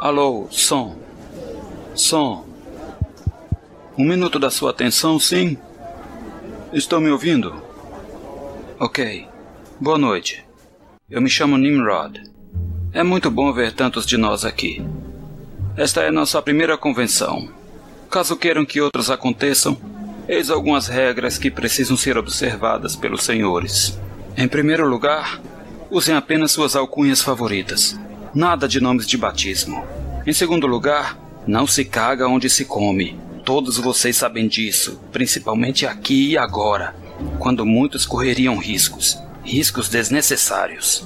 Alô, som. Som. Um minuto da sua atenção, sim? Estou me ouvindo? Ok. Boa noite. Eu me chamo Nimrod. É muito bom ver tantos de nós aqui. Esta é nossa primeira convenção. Caso queiram que outras aconteçam, eis algumas regras que precisam ser observadas pelos senhores. Em primeiro lugar, usem apenas suas alcunhas favoritas. Nada de nomes de batismo. Em segundo lugar, não se caga onde se come. Todos vocês sabem disso, principalmente aqui e agora, quando muitos correriam riscos, riscos desnecessários.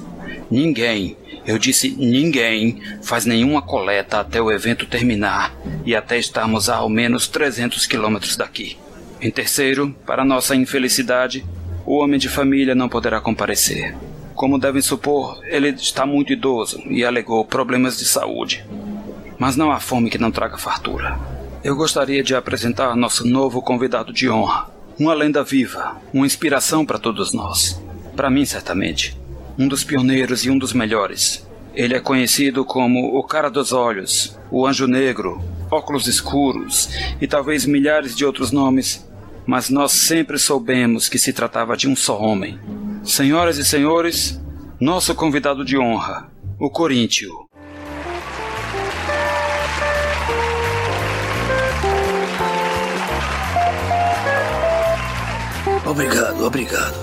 Ninguém, eu disse ninguém, faz nenhuma coleta até o evento terminar e até estarmos a ao menos 300 quilômetros daqui. Em terceiro, para nossa infelicidade, o homem de família não poderá comparecer. Como devem supor, ele está muito idoso e alegou problemas de saúde. Mas não há fome que não traga fartura. Eu gostaria de apresentar nosso novo convidado de honra. Uma lenda viva, uma inspiração para todos nós. Para mim, certamente. Um dos pioneiros e um dos melhores. Ele é conhecido como o Cara dos Olhos, o Anjo Negro, Óculos Escuros e talvez milhares de outros nomes, mas nós sempre soubemos que se tratava de um só homem, Senhoras e senhores, nosso convidado de honra, o Coríntio. Obrigado, obrigado.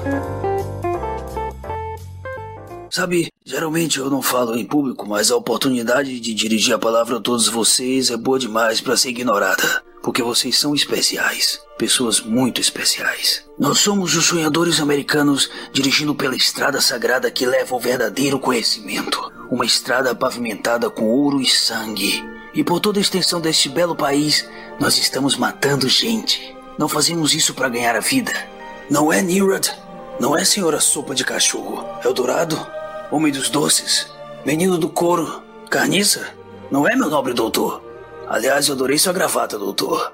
Sabe, geralmente eu não falo em público, mas a oportunidade de dirigir a palavra a todos vocês é boa demais para ser ignorada porque vocês são especiais, pessoas muito especiais. Nós somos os sonhadores americanos dirigindo pela estrada sagrada que leva ao verdadeiro conhecimento, uma estrada pavimentada com ouro e sangue. E por toda a extensão deste belo país, nós estamos matando gente. Não fazemos isso para ganhar a vida. Não é Nirad? Não é senhora sopa de cachorro? Eldorado? Homem dos doces? Menino do couro? Carniça? Não é meu nobre doutor? Aliás, eu adorei sua gravata, doutor.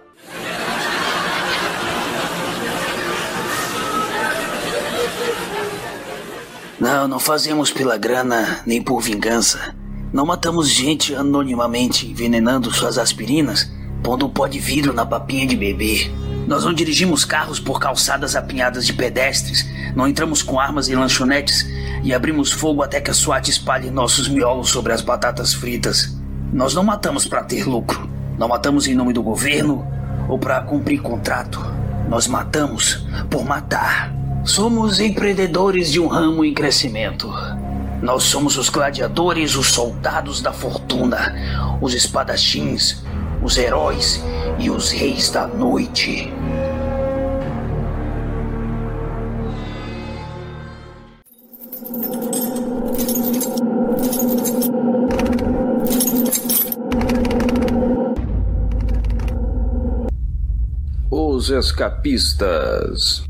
Não, não fazemos pela grana nem por vingança. Não matamos gente anonimamente envenenando suas aspirinas, pondo um pó de vidro na papinha de bebê. Nós não dirigimos carros por calçadas apinhadas de pedestres, não entramos com armas em lanchonetes e abrimos fogo até que a SWAT espalhe nossos miolos sobre as batatas fritas. Nós não matamos para ter lucro. Não matamos em nome do governo ou para cumprir contrato. Nós matamos por matar. Somos empreendedores de um ramo em crescimento. Nós somos os gladiadores, os soldados da fortuna, os espadachins, os heróis e os reis da noite. Escapistas.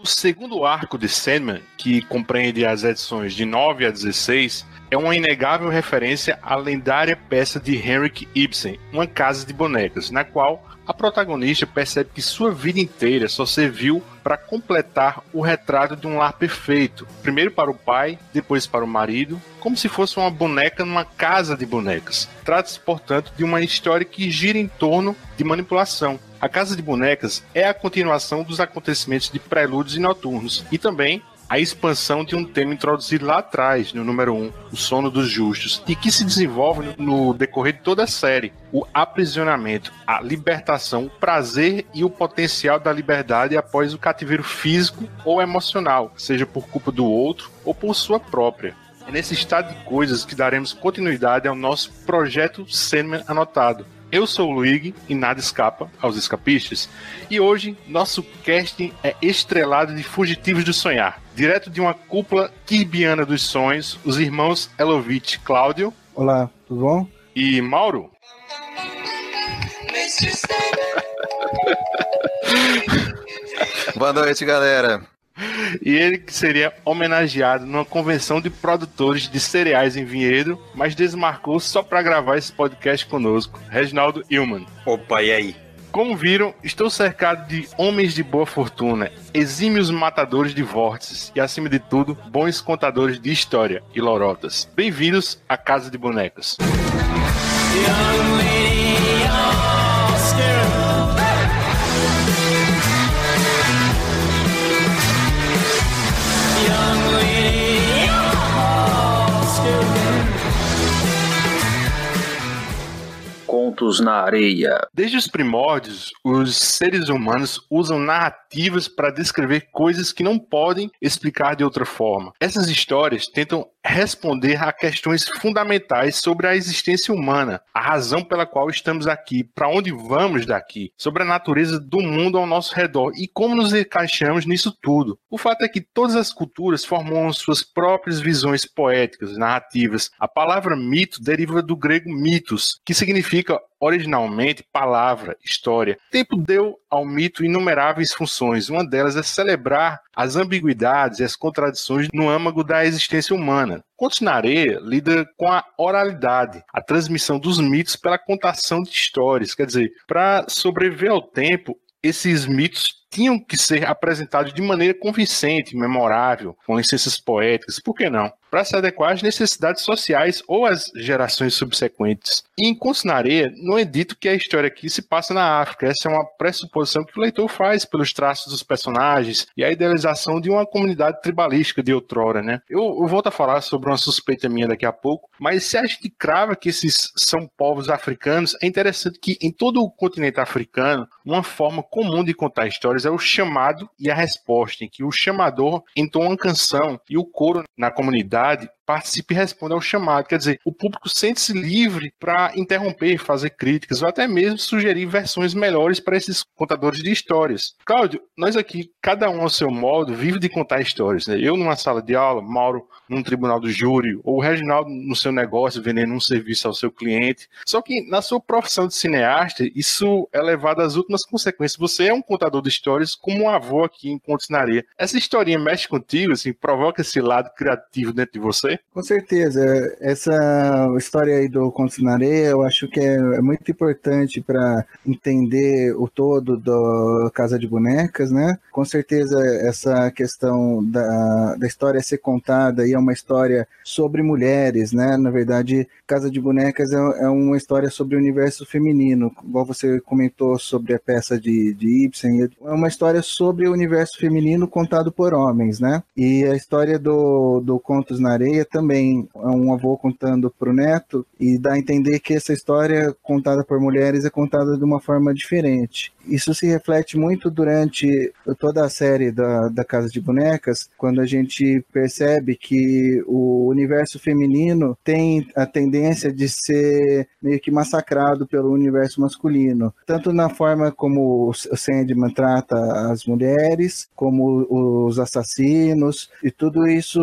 O segundo arco de Sandman, que compreende as edições de 9 a 16, é uma inegável referência à lendária peça de Henrik Ibsen, Uma Casa de Bonecas, na qual a protagonista percebe que sua vida inteira só serviu para completar o retrato de um lar perfeito, primeiro para o pai, depois para o marido, como se fosse uma boneca numa casa de bonecas. Trata-se, portanto, de uma história que gira em torno de manipulação. A Casa de Bonecas é a continuação dos acontecimentos de Prelúdios e Noturnos e também a expansão de um tema introduzido lá atrás, no número 1, um, O Sono dos Justos, e que se desenvolve no decorrer de toda a série. O aprisionamento, a libertação, o prazer e o potencial da liberdade após o cativeiro físico ou emocional, seja por culpa do outro ou por sua própria. É nesse estado de coisas que daremos continuidade ao nosso projeto Sandman Anotado, eu sou o Luigi e nada escapa aos escapistas. E hoje nosso casting é estrelado de Fugitivos do Sonhar. Direto de uma cúpula kirbiana dos sonhos, os irmãos Elovitch Cláudio. Olá, tudo bom? E Mauro. Boa noite, galera. E ele que seria homenageado numa convenção de produtores de cereais em Vinhedo, mas desmarcou só para gravar esse podcast conosco, Reginaldo Ilman. Opa, e aí? Como viram, estou cercado de homens de boa fortuna, exímios matadores de vórtices e, acima de tudo, bons contadores de história e lorotas. Bem-vindos à Casa de Bonecas. Contos na areia. Desde os primórdios, os seres humanos usam narrativas para descrever coisas que não podem explicar de outra forma. Essas histórias tentam responder a questões fundamentais sobre a existência humana, a razão pela qual estamos aqui, para onde vamos daqui, sobre a natureza do mundo ao nosso redor e como nos encaixamos nisso tudo. O fato é que todas as culturas formam suas próprias visões poéticas, narrativas. A palavra mito deriva do grego mitos, que significa originalmente palavra, história. O tempo deu ao mito inumeráveis funções. Uma delas é celebrar as ambiguidades e as contradições no âmago da existência humana. Contos na Areia lida com a oralidade, a transmissão dos mitos pela contação de histórias. Quer dizer, para sobreviver ao tempo, esses mitos tinham que ser apresentados de maneira convincente, memorável, com licenças poéticas, por que não? Para se adequar às necessidades sociais ou às gerações subsequentes. E em Contos na Areia, não é dito que a história aqui se passa na África. Essa é uma pressuposição que o leitor faz pelos traços dos personagens e a idealização de uma comunidade tribalística de outrora, né? Eu, eu volto a falar sobre uma suspeita minha daqui a pouco, mas se a gente crava que esses são povos africanos, é interessante que em todo o continente africano, uma forma comum de contar histórias é o chamado e a resposta, em que o chamador entoa uma canção e o coro na comunidade participe e responda ao chamado. Quer dizer, o público sente-se livre para interromper, fazer críticas ou até mesmo sugerir versões melhores para esses contadores de histórias. Cláudio, nós aqui, cada um ao seu modo, vive de contar histórias. Né? Eu numa sala de aula, Mauro num tribunal do júri, ou o Reginaldo no seu negócio vendendo um serviço ao seu cliente. Só que na sua profissão de cineasta, isso é levado às últimas consequências. Você é um contador de histórias como um avô aqui em Contos na Areia. Essa historinha mexe contigo, assim, provoca esse lado criativo dentro de você? Com certeza. Essa história aí do Contos na Areia, eu acho que é, é muito importante para entender o todo da Casa de Bonecas, né? Com certeza essa questão da, da história ser contada e é uma história sobre mulheres, né? Na verdade, Casa de Bonecas é, é uma história sobre o universo feminino, igual você comentou sobre a peça de, de Ibsen, é uma história sobre o universo feminino contado por homens, né? E a história do, do Contos na Areia também é um avô contando para o neto e dá a entender que essa história contada por mulheres é contada de uma forma diferente. Isso se reflete muito durante toda a série da, da Casa de Bonecas, quando a gente percebe que o universo feminino tem a tendência de ser meio que massacrado pelo universo masculino, tanto na forma como o Sandman trata as mulheres, como os assassinos, e tudo isso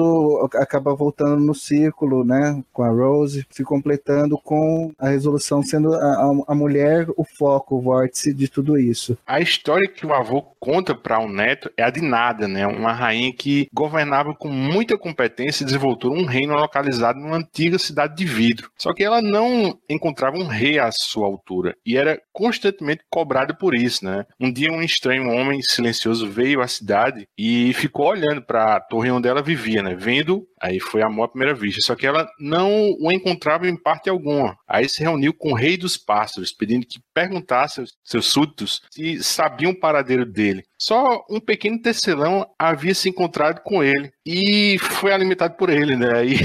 acaba voltando no círculo, né, com a Rose, se completando com a resolução sendo a, a mulher o foco, o vórtice de tudo isso. A história que o avô conta para o neto é a de Nada, né? Uma rainha que governava com muita competência e desenvoltura um reino localizado numa antiga cidade de vidro. Só que ela não encontrava um rei à sua altura e era constantemente cobrada por isso, né? Um dia um estranho homem silencioso veio à cidade e ficou olhando para a torre onde ela vivia, né? Vendo Aí foi amor à primeira vista. Só que ela não o encontrava em parte alguma. Aí se reuniu com o rei dos pássaros, pedindo que perguntasse aos seus súditos se sabiam o paradeiro dele. Só um pequeno tecelão havia se encontrado com ele e foi alimentado por ele, né? Aí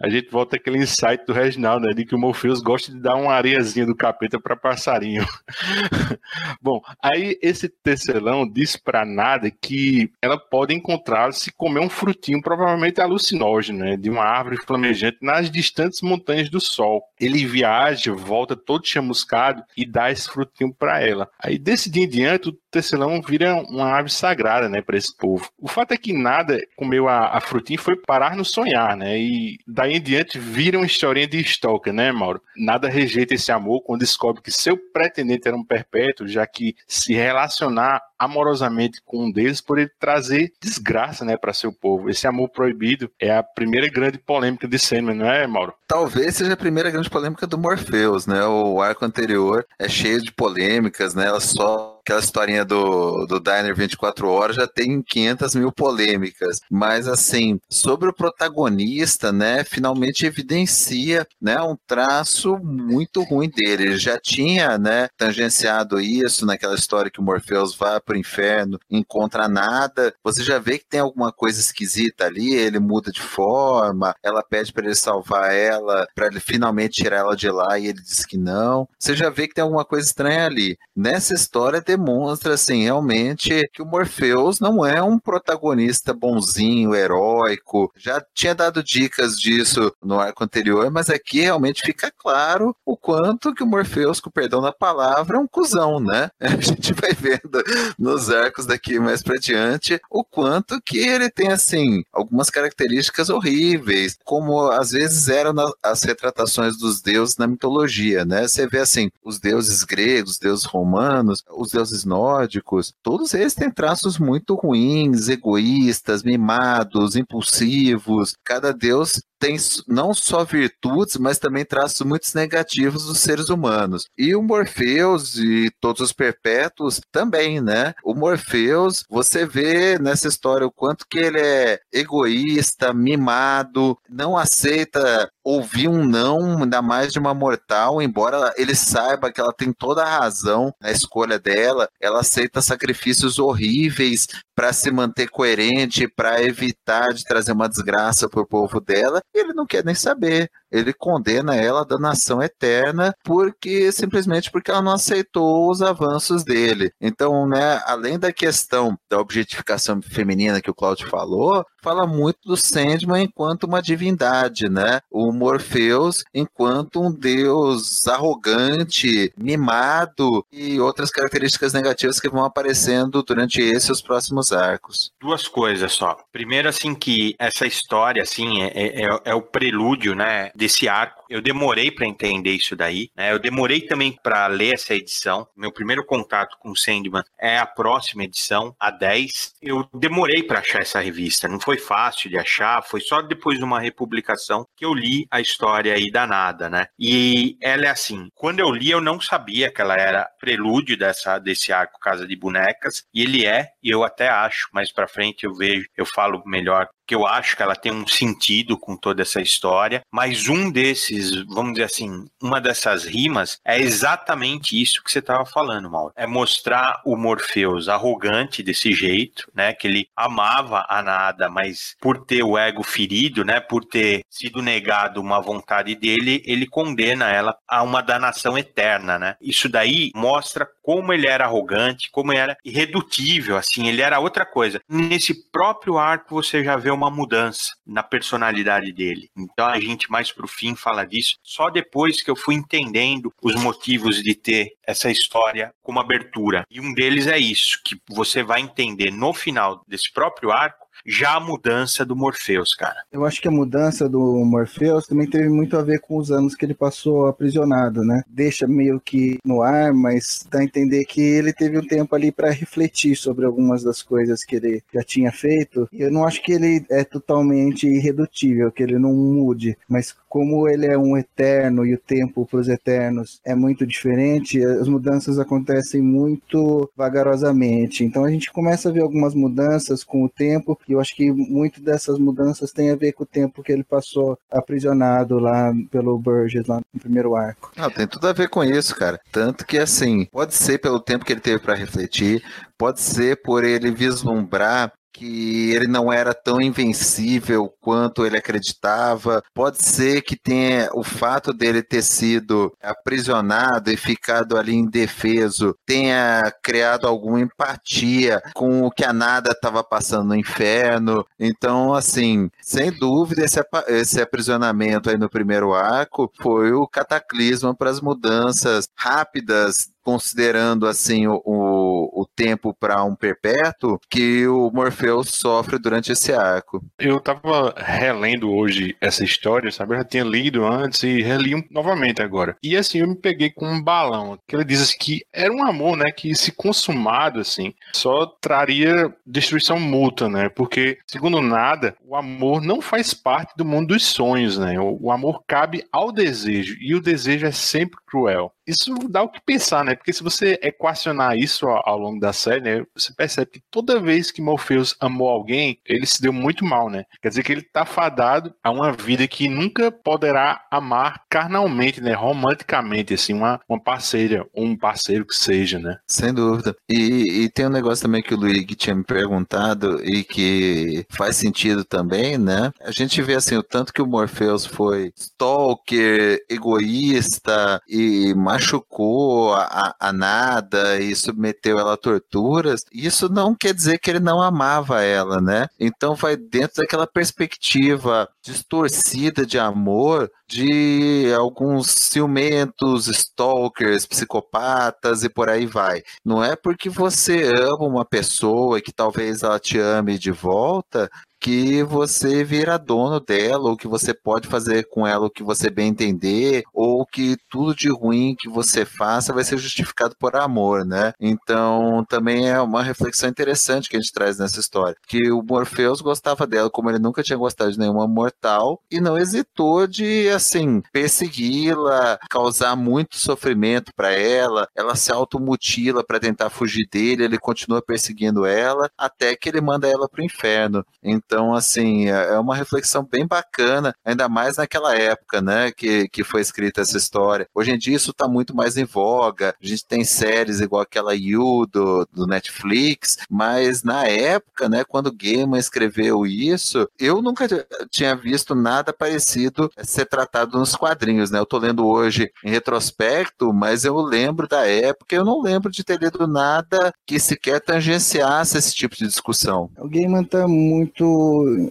a gente volta aquele insight do Reginaldo, né? De que o Morpheus gosta de dar uma areiazinha do capeta para passarinho. Bom, aí esse tecelão disse para Nada que ela pode encontrá-lo se comer um frutinho, provavelmente alucinógeno, né? De uma árvore flamejante nas distantes montanhas do sol. Ele viaja, volta todo chamuscado e dá esse frutinho para ela. Aí desse dia em diante, o tecelão vira uma ave sagrada, né, para esse povo. O fato é que nada comeu a, a frutinha foi parar no sonhar, né? E daí em diante vira uma historinha de Stalker, né, Mauro? Nada rejeita esse amor quando descobre que seu pretendente era um perpétuo, já que se relacionar amorosamente com um deles poderia trazer desgraça, né, para seu povo. Esse amor proibido é a primeira grande polêmica de Sandman, não é, Mauro? Talvez seja a primeira grande polêmica do Morpheus, né? O arco anterior é cheio de polêmicas, né? Ela só aquela historinha do, do Diner 24 horas já tem 500 mil polêmicas. Mas, assim, sobre o protagonista, né, finalmente evidencia, né, um traço muito ruim dele. Ele já tinha, né, tangenciado isso naquela história que o Morpheus vai pro inferno, encontra nada. Você já vê que tem alguma coisa esquisita ali, ele muda de forma, ela pede para ele salvar ela, para ele finalmente tirar ela de lá e ele diz que não. Você já vê que tem alguma coisa estranha ali. Nessa história demonstra assim realmente que o Morpheus não é um protagonista bonzinho, heróico. Já tinha dado dicas disso no arco anterior, mas aqui realmente fica claro o quanto que o Morpheus, com perdão da palavra, é um cuzão, né? A gente vai vendo nos arcos daqui mais pra diante o quanto que ele tem assim algumas características horríveis, como às vezes eram as retratações dos deuses na mitologia, né? Você vê assim, os deuses gregos, os deuses romanos, os deuses nórdicos, todos eles têm traços muito ruins, egoístas, mimados, impulsivos. Cada deus tem não só virtudes, mas também traços muito negativos dos seres humanos. E o Morpheus e todos os perpétuos também, né? O Morpheus, você vê nessa história o quanto que ele é egoísta, mimado, não aceita ouvir um não, ainda mais de uma mortal, embora ele saiba que ela tem toda a razão na escolha dela, ela aceita sacrifícios horríveis para se manter coerente, para evitar de trazer uma desgraça para o povo dela, e ele não quer nem saber ele condena ela à danação eterna porque simplesmente porque ela não aceitou os avanços dele. Então, né, além da questão da objetificação feminina que o Claudio falou, fala muito do Sandman enquanto uma divindade, né? O Morpheus enquanto um deus arrogante, mimado e outras características negativas que vão aparecendo durante esse e os próximos arcos. Duas coisas só. Primeiro, assim, que essa história, assim, é, é, é o prelúdio, né? Desse arco. Eu demorei para entender isso daí, né? Eu demorei também para ler essa edição. Meu primeiro contato com o Sandman é a próxima edição, a 10. Eu demorei para achar essa revista, não foi fácil de achar, foi só depois de uma republicação que eu li a história aí danada, né? E ela é assim, quando eu li eu não sabia que ela era prelúdio dessa desse arco Casa de Bonecas, e ele é, e eu até acho, mais para frente eu vejo, eu falo melhor que eu acho que ela tem um sentido com toda essa história, mas um desses, vamos dizer assim, uma dessas rimas é exatamente isso que você estava falando, Mauro. É mostrar o Morpheus arrogante desse jeito, né, que ele amava a nada, mas por ter o ego ferido, né, por ter sido negado uma vontade dele, ele condena ela a uma danação eterna, né? Isso daí mostra como ele era arrogante, como ele era irredutível, assim, ele era outra coisa. Nesse próprio arco você já vê uma mudança na personalidade dele. Então a gente mais pro fim fala disso, só depois que eu fui entendendo os motivos de ter essa história como abertura. E um deles é isso, que você vai entender no final desse próprio arco já a mudança do Morpheus, cara. Eu acho que a mudança do Morpheus também teve muito a ver com os anos que ele passou aprisionado, né? Deixa meio que no ar, mas dá a entender que ele teve um tempo ali para refletir sobre algumas das coisas que ele já tinha feito. E eu não acho que ele é totalmente irredutível, que ele não mude, mas como ele é um eterno e o tempo para os eternos é muito diferente, as mudanças acontecem muito vagarosamente. Então a gente começa a ver algumas mudanças com o tempo e eu acho que muito dessas mudanças tem a ver com o tempo que ele passou aprisionado lá pelo Burgess, lá no primeiro arco. Ah, tem tudo a ver com isso, cara. Tanto que, assim, pode ser pelo tempo que ele teve para refletir, pode ser por ele vislumbrar que ele não era tão invencível quanto ele acreditava. Pode ser que tenha o fato dele ter sido aprisionado e ficado ali indefeso tenha criado alguma empatia com o que a nada estava passando no inferno. Então, assim, sem dúvida, esse, esse aprisionamento aí no primeiro arco foi o cataclisma para as mudanças rápidas considerando assim o, o, tempo para um perpétuo que o Morpheus sofre durante esse arco. Eu tava relendo hoje essa história, sabe? Eu já tinha lido antes e reli novamente agora. E assim, eu me peguei com um balão, que ele diz que era um amor, né, que se consumado assim, só traria destruição mútua, né? Porque segundo nada, o amor não faz parte do mundo dos sonhos, né? O, o amor cabe ao desejo e o desejo é sempre cruel. Isso dá o que pensar, né? Porque se você equacionar isso ao, longo da série, né, você percebe que toda vez que Morpheus amou alguém, ele se deu muito mal, né? Quer dizer que ele tá fadado a uma vida que nunca poderá amar carnalmente, né? Romanticamente, assim, uma, uma parceira, um parceiro que seja, né? Sem dúvida. E, e tem um negócio também que o Luigi tinha me perguntado e que faz sentido também, né? A gente vê assim, o tanto que o Morpheus foi stalker, egoísta e machucou a, a nada e submeteu ela a torturas, isso não quer dizer que ele não amava ela, né? Então vai dentro daquela perspectiva distorcida de amor de alguns ciumentos, stalkers, psicopatas e por aí vai. Não é porque você ama uma pessoa que talvez ela te ame de volta que você vira dono dela, ou que você pode fazer com ela o que você bem entender, ou que tudo de ruim que você faça vai ser justificado por amor, né? Então, também é uma reflexão interessante que a gente traz nessa história, que o Morpheus gostava dela como ele nunca tinha gostado de nenhuma mortal e não hesitou de, assim, persegui-la, causar muito sofrimento para ela, ela se automutila para tentar fugir dele, ele continua perseguindo ela, até que ele manda ela pro inferno. Então, então, assim, é, é uma reflexão bem bacana, ainda mais naquela época, né, que, que foi escrita essa história. Hoje em dia isso está muito mais em voga, a gente tem séries igual aquela You do, do Netflix, mas na época, né, quando Gaiman escreveu isso, eu nunca tinha visto nada parecido ser tratado nos quadrinhos, né, eu tô lendo hoje em retrospecto, mas eu lembro da época, eu não lembro de ter lido nada que sequer tangenciasse esse tipo de discussão. O Gaiman tá muito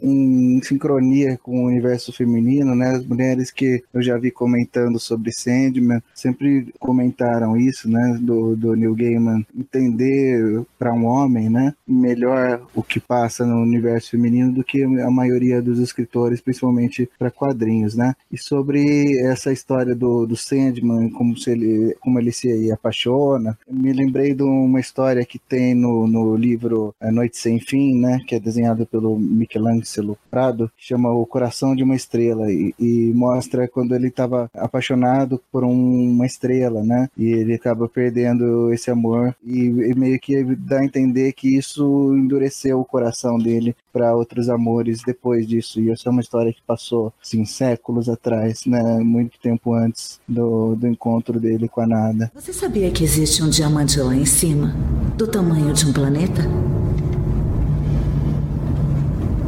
em sincronia com o universo feminino, né? As mulheres que eu já vi comentando sobre Sandman sempre comentaram isso, né? Do, do Neil Gaiman entender para um homem, né? Melhor o que passa no universo feminino do que a maioria dos escritores, principalmente para quadrinhos, né? E sobre essa história do, do Sandman, como, se ele, como ele se apaixona, me lembrei de uma história que tem no, no livro A Noite Sem Fim, né? Que é desenhado pelo Michelangelo Prado, chama O Coração de uma Estrela, e, e mostra quando ele estava apaixonado por um, uma estrela, né? E ele acaba perdendo esse amor, e, e meio que dá a entender que isso endureceu o coração dele para outros amores depois disso. E essa é uma história que passou, assim, séculos atrás, né? Muito tempo antes do, do encontro dele com a Nada. Você sabia que existe um diamante lá em cima, do tamanho de um planeta?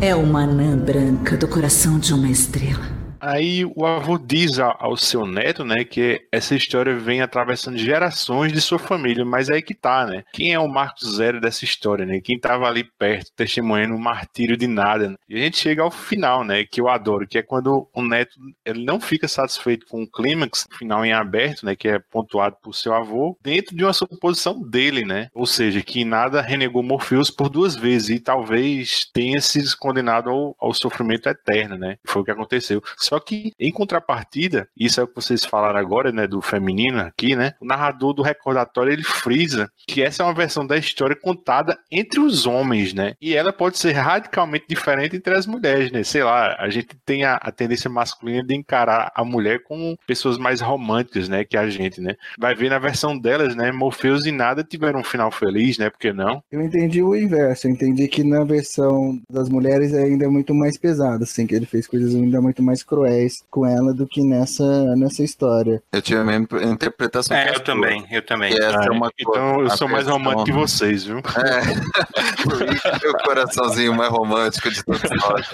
É uma anã branca do coração de uma estrela. Aí o avô diz ao seu neto, né, que essa história vem atravessando gerações de sua família, mas é aí que tá, né? Quem é o Marco Zero dessa história, né? Quem tava ali perto, testemunhando o martírio de nada. Né? E a gente chega ao final, né, que eu adoro, que é quando o neto ele não fica satisfeito com o clímax, final em aberto, né, que é pontuado por seu avô, dentro de uma suposição dele, né? Ou seja, que nada renegou Morpheus por duas vezes e talvez tenha sido condenado ao, ao sofrimento eterno, né? Foi o que aconteceu. Só que, em contrapartida, isso é o que vocês falaram agora, né, do feminino aqui, né? O narrador do recordatório ele frisa que essa é uma versão da história contada entre os homens, né? E ela pode ser radicalmente diferente entre as mulheres, né? Sei lá, a gente tem a, a tendência masculina de encarar a mulher como pessoas mais românticas, né, que a gente, né? Vai ver na versão delas, né, Morpheus e nada tiveram um final feliz, né? Porque não? Eu entendi o inverso, eu entendi que na versão das mulheres é ainda muito mais pesado, assim, que ele fez coisas ainda muito mais cruéis cruéis com ela do que nessa, nessa história. Eu tive a mesma interpretação. É, eu também, eu também. Ah, é uma então eu sou mais romântico que vocês, viu? É. o coraçãozinho mais romântico de todos nós.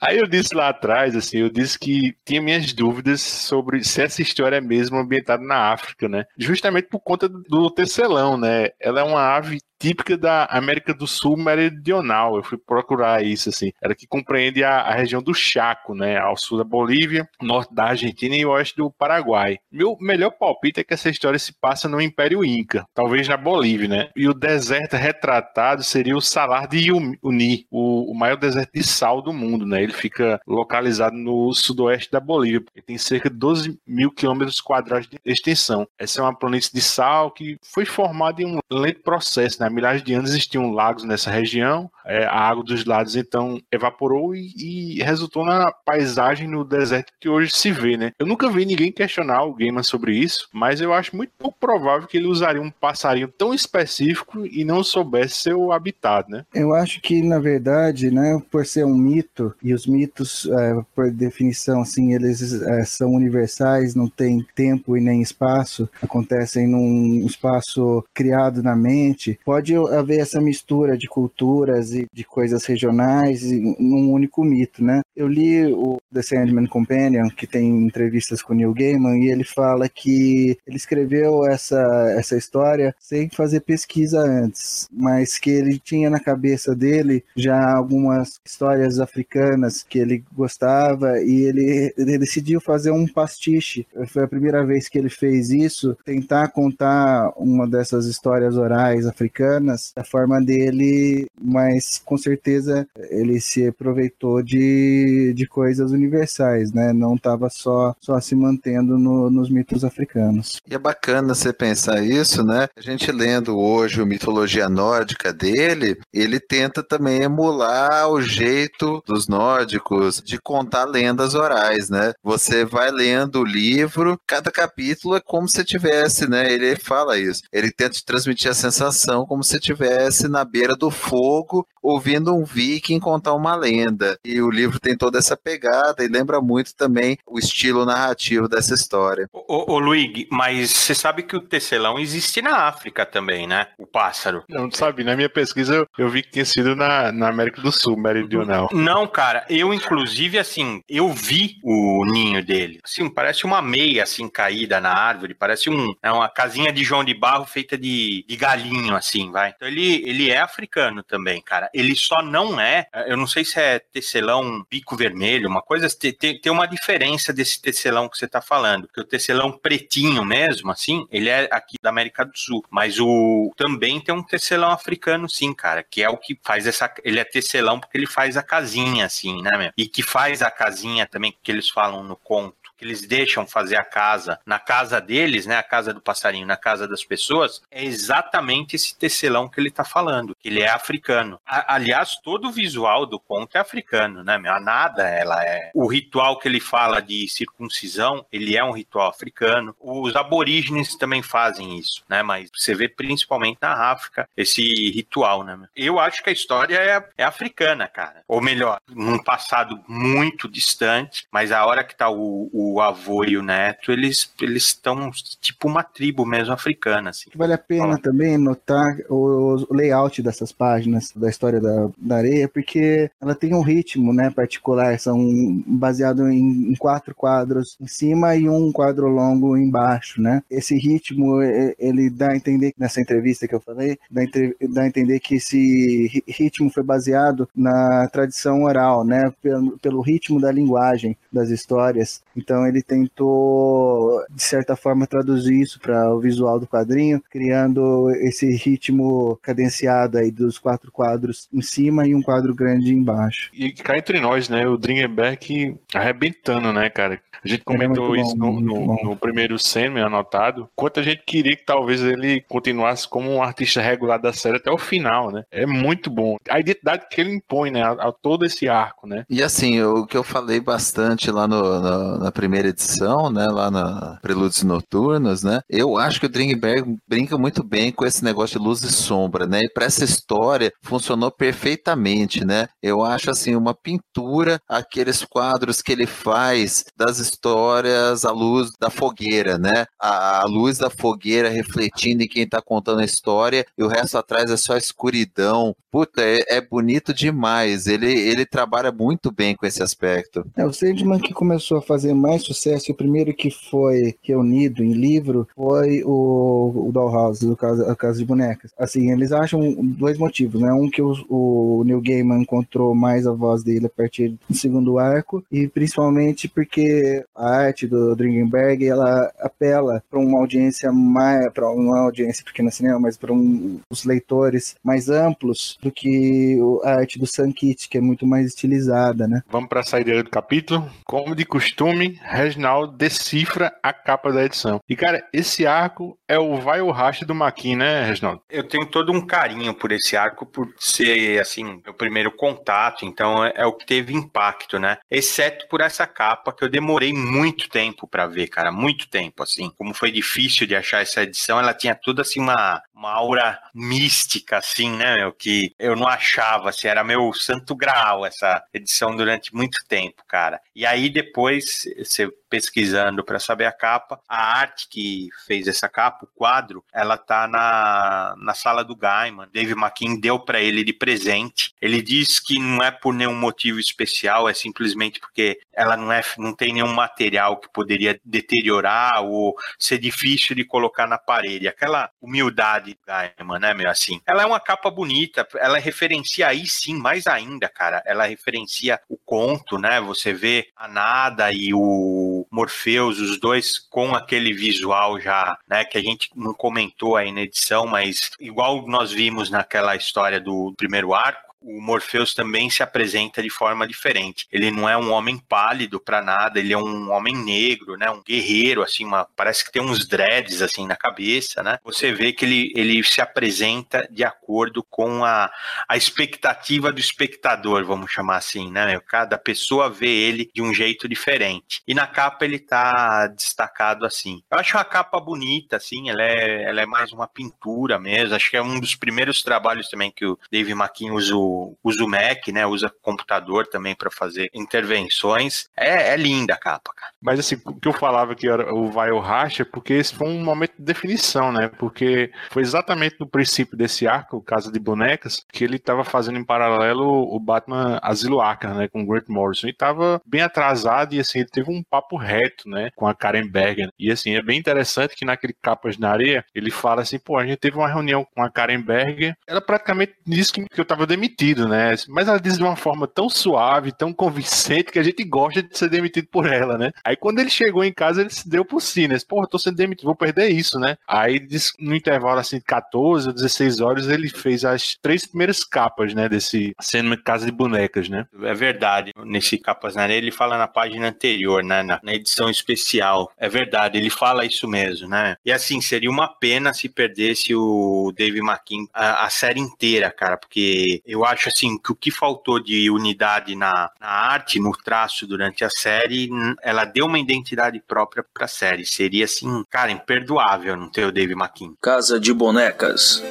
Aí eu disse lá atrás, assim, eu disse que tinha minhas dúvidas sobre se essa história é mesmo ambientada na África, né? Justamente por conta do tecelão, né? Ela é uma ave típica da América do Sul meridional. Eu fui procurar isso, assim. Era que compreende a, a região do Chaco, né? Ao sul da Bolívia, norte da Argentina e oeste do Paraguai. Meu melhor palpite é que essa história se passa no Império Inca, talvez na Bolívia, né? E o deserto retratado seria o Salar de Uyuni, o, o maior deserto de sal do mundo, né? Ele fica localizado no sudoeste da Bolívia. Ele tem cerca de 12 mil quilômetros quadrados de extensão. Essa é uma planície de sal que foi formada em um lento processo, né? Milhares de anos existiam lagos nessa região, é, a água dos lados então evaporou e, e, resultou na paisagem no deserto que hoje se vê, né? Eu nunca vi ninguém questionar o Gaiman sobre isso, mas eu acho muito pouco provável que ele usaria um passarinho tão específico e não soubesse seu habitat, né? Eu acho que, na verdade, né, por ser um mito, e os mitos, é, por definição, assim, eles é, são universais, não tem tempo e nem espaço, acontecem num espaço criado na mente, pode haver essa mistura de culturas e de coisas regionais num único mito, né? Eu li o The Sandman Companion, que tem entrevistas com Neil Gaiman, e ele fala que ele escreveu essa, essa história sem fazer pesquisa antes, mas que ele tinha na cabeça dele já algumas histórias africanas que ele gostava e ele, ele decidiu fazer um pastiche. Foi a primeira vez que ele fez isso, tentar contar uma dessas histórias orais africanas da forma dele, mas com certeza ele se aproveitou de, de coisas universais, né? Não estava só, só se mantendo no, nos mitos africanos. E é bacana você pensar isso, né? A gente lendo hoje a mitologia nórdica dele, ele tenta também emular o jeito dos nórdicos de contar lendas orais, né? Você vai lendo o livro, cada capítulo é como se tivesse, né? Ele fala isso. Ele tenta transmitir a sensação como se tivesse na beira do fogo ouvindo um viking contar uma lenda. E o livro tem toda essa pegada e lembra muito também o estilo narrativo dessa história. Ô, ô Luigi, mas você sabe que o tecelão existe na África também, né? O pássaro. Não, sabe, na minha pesquisa eu, eu vi que tinha sido na, na América do Sul, meridional. Não, cara, eu inclusive, assim, eu vi o ninho dele. Assim, parece uma meia, assim, caída na árvore, parece um, é uma casinha de João de Barro feita de, de galinho, assim, vai. Então ele, ele é africano também, cara ele só não é, eu não sei se é tecelão bico vermelho, uma coisa, tem, tem uma diferença desse tecelão que você está falando, que o tecelão pretinho mesmo, assim, ele é aqui da América do Sul, mas o também tem um tecelão africano, sim, cara, que é o que faz essa, ele é tecelão porque ele faz a casinha, assim, né, meu? E que faz a casinha também, que eles falam no conto, que eles deixam fazer a casa na casa deles, né, a casa do passarinho, na casa das pessoas, é exatamente esse tecelão que ele está falando. Ele é africano. A, aliás, todo o visual do conto é africano, né? A nada ela é. O ritual que ele fala de circuncisão, ele é um ritual africano. Os aborígenes também fazem isso, né? Mas você vê principalmente na África esse ritual, né? Eu acho que a história é, é africana, cara. Ou melhor, num passado muito distante, mas a hora que tá o, o o avô e o neto, eles eles estão tipo uma tribo mesmo africana. Assim. Vale a pena Fala. também notar o, o, layout dessas páginas da história da, da areia, porque ela tem um ritmo né, particular, são baseado em, em quatro quadros em cima e um quadro longo embaixo. Né? Esse ritmo, ele dá a entender, nessa entrevista que eu falei, dá, dá a entender que esse ritmo foi baseado na tradição oral, né, pelo, pelo ritmo da linguagem das histórias. Então, então ele tentou, de certa forma, traduzir isso para o visual do quadrinho, criando esse ritmo cadenciado aí dos quatro quadros em cima e um quadro grande embaixo. E cá entre nós, né? O Dringenberg arrebentando, né, cara? A gente é comentou é isso bom, no, no, no, primeiro Sandman anotado. Quanto a gente queria que talvez ele continuasse como um artista regular da série até o final, né? É muito bom. A identidade que ele impõe, né? A, a todo esse arco, né? E assim, o que eu falei bastante lá no, no, na primeira edição, né? Lá na Prelúdios Noturnos, né? Eu acho que o Dringberg brinca muito bem com esse negócio de luz e sombra, né? E para essa história funcionou perfeitamente, né? Eu acho assim uma pintura aqueles quadros que ele faz das histórias à luz da fogueira, né? A, a luz da fogueira refletindo em quem está contando a história e o resto atrás é só escuridão. Puta, é, é, bonito demais. Ele, ele trabalha muito bem com esse aspecto. É, o Sandman que começou a fazer mais mais sucesso, o primeiro que foi reunido em livro foi o, o Dollhouse, do Casa, a Casa de Bonecas. Assim, eles acham dois motivos, né? Um que o, o Neil Gaiman encontrou mais a voz dele a partir do segundo arco e principalmente porque a arte do Dringenberg ela apela para uma audiência mais para uma audiência pequena cinema, mas para um, os leitores mais amplos do que a arte do Sankit, que é muito mais estilizada, né? Vamos para a saída do capítulo. Como de costume, Reginaldo decifra a capa da edição. E cara, esse arco é o vai o racha do Maquin, né, Reginaldo? Eu tenho todo um carinho por esse arco, por ser, assim, meu primeiro contato, então é, é o que teve impacto, né? Exceto por essa capa que eu demorei muito tempo para ver, cara, muito tempo, assim. Como foi difícil de achar essa edição, ela tinha tudo, assim, uma, uma aura mística, assim, né, meu, que eu não achava, assim, era meu santo grau essa edição durante muito tempo, cara. E aí depois, você pesquisando para saber a capa. A arte que fez essa capa, o quadro, ela tá na, na sala do Gaiman. Dave McKean deu para ele de presente. Ele diz que não é por nenhum motivo especial, é simplesmente porque ela não é não tem nenhum material que poderia deteriorar ou ser difícil de colocar na parede. Aquela humildade do Gaiman, né, meu assim. Ela é uma capa bonita, ela referencia aí sim, mais ainda, cara. Ela referencia o conto, né? Você vê a nada e o Morpheus, os dois com aquele visual já, né, que a gente não comentou aí na edição, mas igual nós vimos naquela história do primeiro arco, o Morpheus também se apresenta de forma diferente. Ele não é um homem pálido para nada, ele é um homem negro, né? Um guerreiro, assim, uma, parece que tem uns dreads assim na cabeça, né? Você vê que ele, ele se apresenta de acordo com a, a expectativa do espectador, vamos chamar assim, né? Cada pessoa vê ele de um jeito diferente. E na capa ele tá destacado assim. Eu acho a capa bonita, assim, ela é, ela é mais uma pintura mesmo. Acho que é um dos primeiros trabalhos também que o Dave McKean usou usa o Mac, né? Usa computador também para fazer intervenções. É, é, linda a capa, cara. Mas assim, o que eu falava que era o vai ou racha, porque esse foi um momento de definição, né? Porque foi exatamente no princípio desse arco, Casa de Bonecas, que ele estava fazendo em paralelo o Batman Asilo Arkham, né? Com Grant Morrison. E estava bem atrasado e assim, ele teve um papo reto, né? Com a Karen Berger. E assim, é bem interessante que naquele Capas na Areia, ele fala assim, pô, a gente teve uma reunião com a Karen Berger, ela praticamente disse que eu estava demitido demitido, né? Mas ela diz de uma forma tão suave, tão convincente, que a gente gosta de ser demitido por ela, né? Aí quando ele chegou em casa, ele se deu por si, né? Porra, tô sendo demitido, vou perder isso, né? Aí no intervalo assim de 14 ou 16 horas, ele fez as três primeiras capas, né? Desse sendo Casa de Bonecas, né? É verdade. Nesse Capas na Areia, ele fala na página anterior, né? Na, edição especial. É verdade, ele fala isso mesmo, né? E assim, seria uma pena se perdesse o Dave McKean a, a série inteira, cara, porque eu assim que o que faltou de unidade na, na arte, no traço durante a série, ela deu uma identidade própria para a série. Seria assim, cara, imperdoável não ter o Dave McKean. Casa de Bonecas.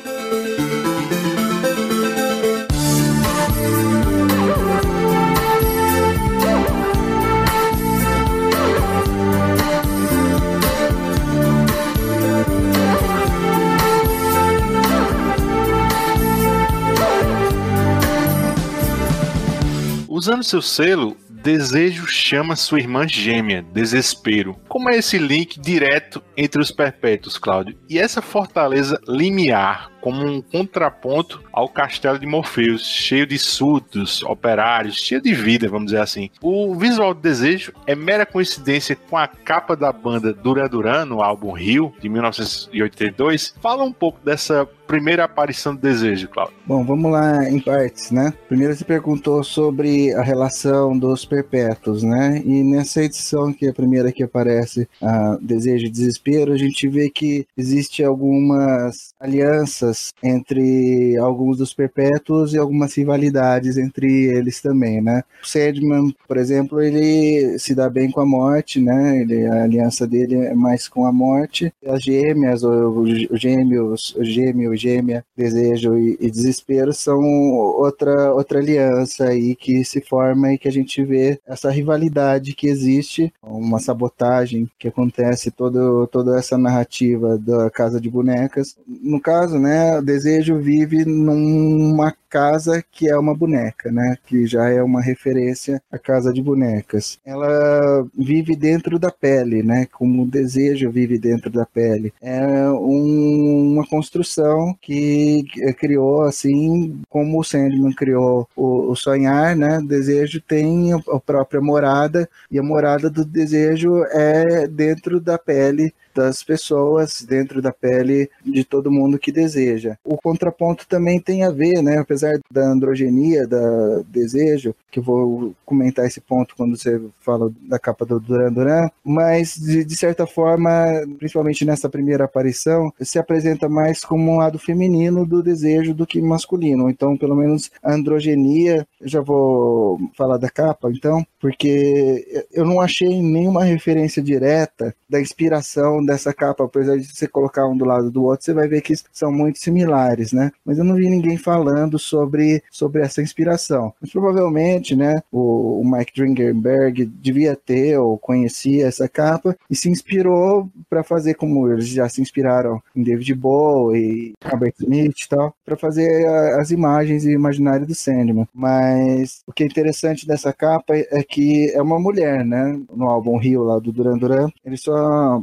Usando seu selo, Desejo chama sua irmã gêmea, Desespero. Como é esse link direto entre os perpétuos, Cláudio? E essa fortaleza limiar como um contraponto ao castelo de Morpheus, cheio de súditos, operários, cheio de vida, vamos dizer assim. O visual do Desejo é mera coincidência com a capa da banda Duran Duran no álbum Rio, de 1982. Fala um pouco dessa primeira aparição do Desejo, Cláudio. Bom, vamos lá em partes, né? Primeiro você perguntou sobre a relação dos perpétuos, né? E nessa edição, que é a primeira que aparece, a Desejo e Desespero, a gente vê que existe algumas alianças entre alguns dos perpétuos e algumas rivalidades entre eles também, né? O Sandman, por exemplo, ele se dá bem com a morte, né? Ele, a aliança dele é mais com a morte. As gêmeas, o, o gêmeos, gêmeo, gêmea, desejo e, e, desespero são outra, outra aliança aí que se forma e que a gente vê essa rivalidade que existe, uma sabotagem que acontece todo, toda essa narrativa da Casa de Bonecas. No caso, né, né, o desejo vive numa casa que é uma boneca, né? Que já é uma referência à casa de bonecas. Ela vive dentro da pele, né? Como o desejo vive dentro da pele. É um, uma construção que criou assim, como o Sandman criou o, o sonhar, né? O desejo tem a própria morada e a morada do desejo é dentro da pele das pessoas dentro da pele de todo mundo que deseja. O contraponto também tem a ver, né, apesar da androgenia, da desejo, que eu vou comentar esse ponto quando você fala da capa do Duran Duran, mas de, de certa forma, principalmente nessa primeira aparição, se apresenta mais como um lado feminino do desejo do que masculino. Então, pelo menos a androgenia, já vou falar da capa, então, porque eu não achei nenhuma referência direta da inspiração dessa capa, apesar de você colocar um do lado do outro, você vai ver que são muito similares, né? Mas eu não vi ninguém falando sobre, sobre essa inspiração. Mas provavelmente, né, o, o Mike Dringenberg devia ter ou conhecia essa capa e se inspirou para fazer como eles já se inspiraram em David Bowie, Albert Smith e tal, para fazer a, as imagens e imaginário do Sandman. Mas o que é interessante dessa capa é que é uma mulher, né? No álbum Rio lá do Duran Duran, ele só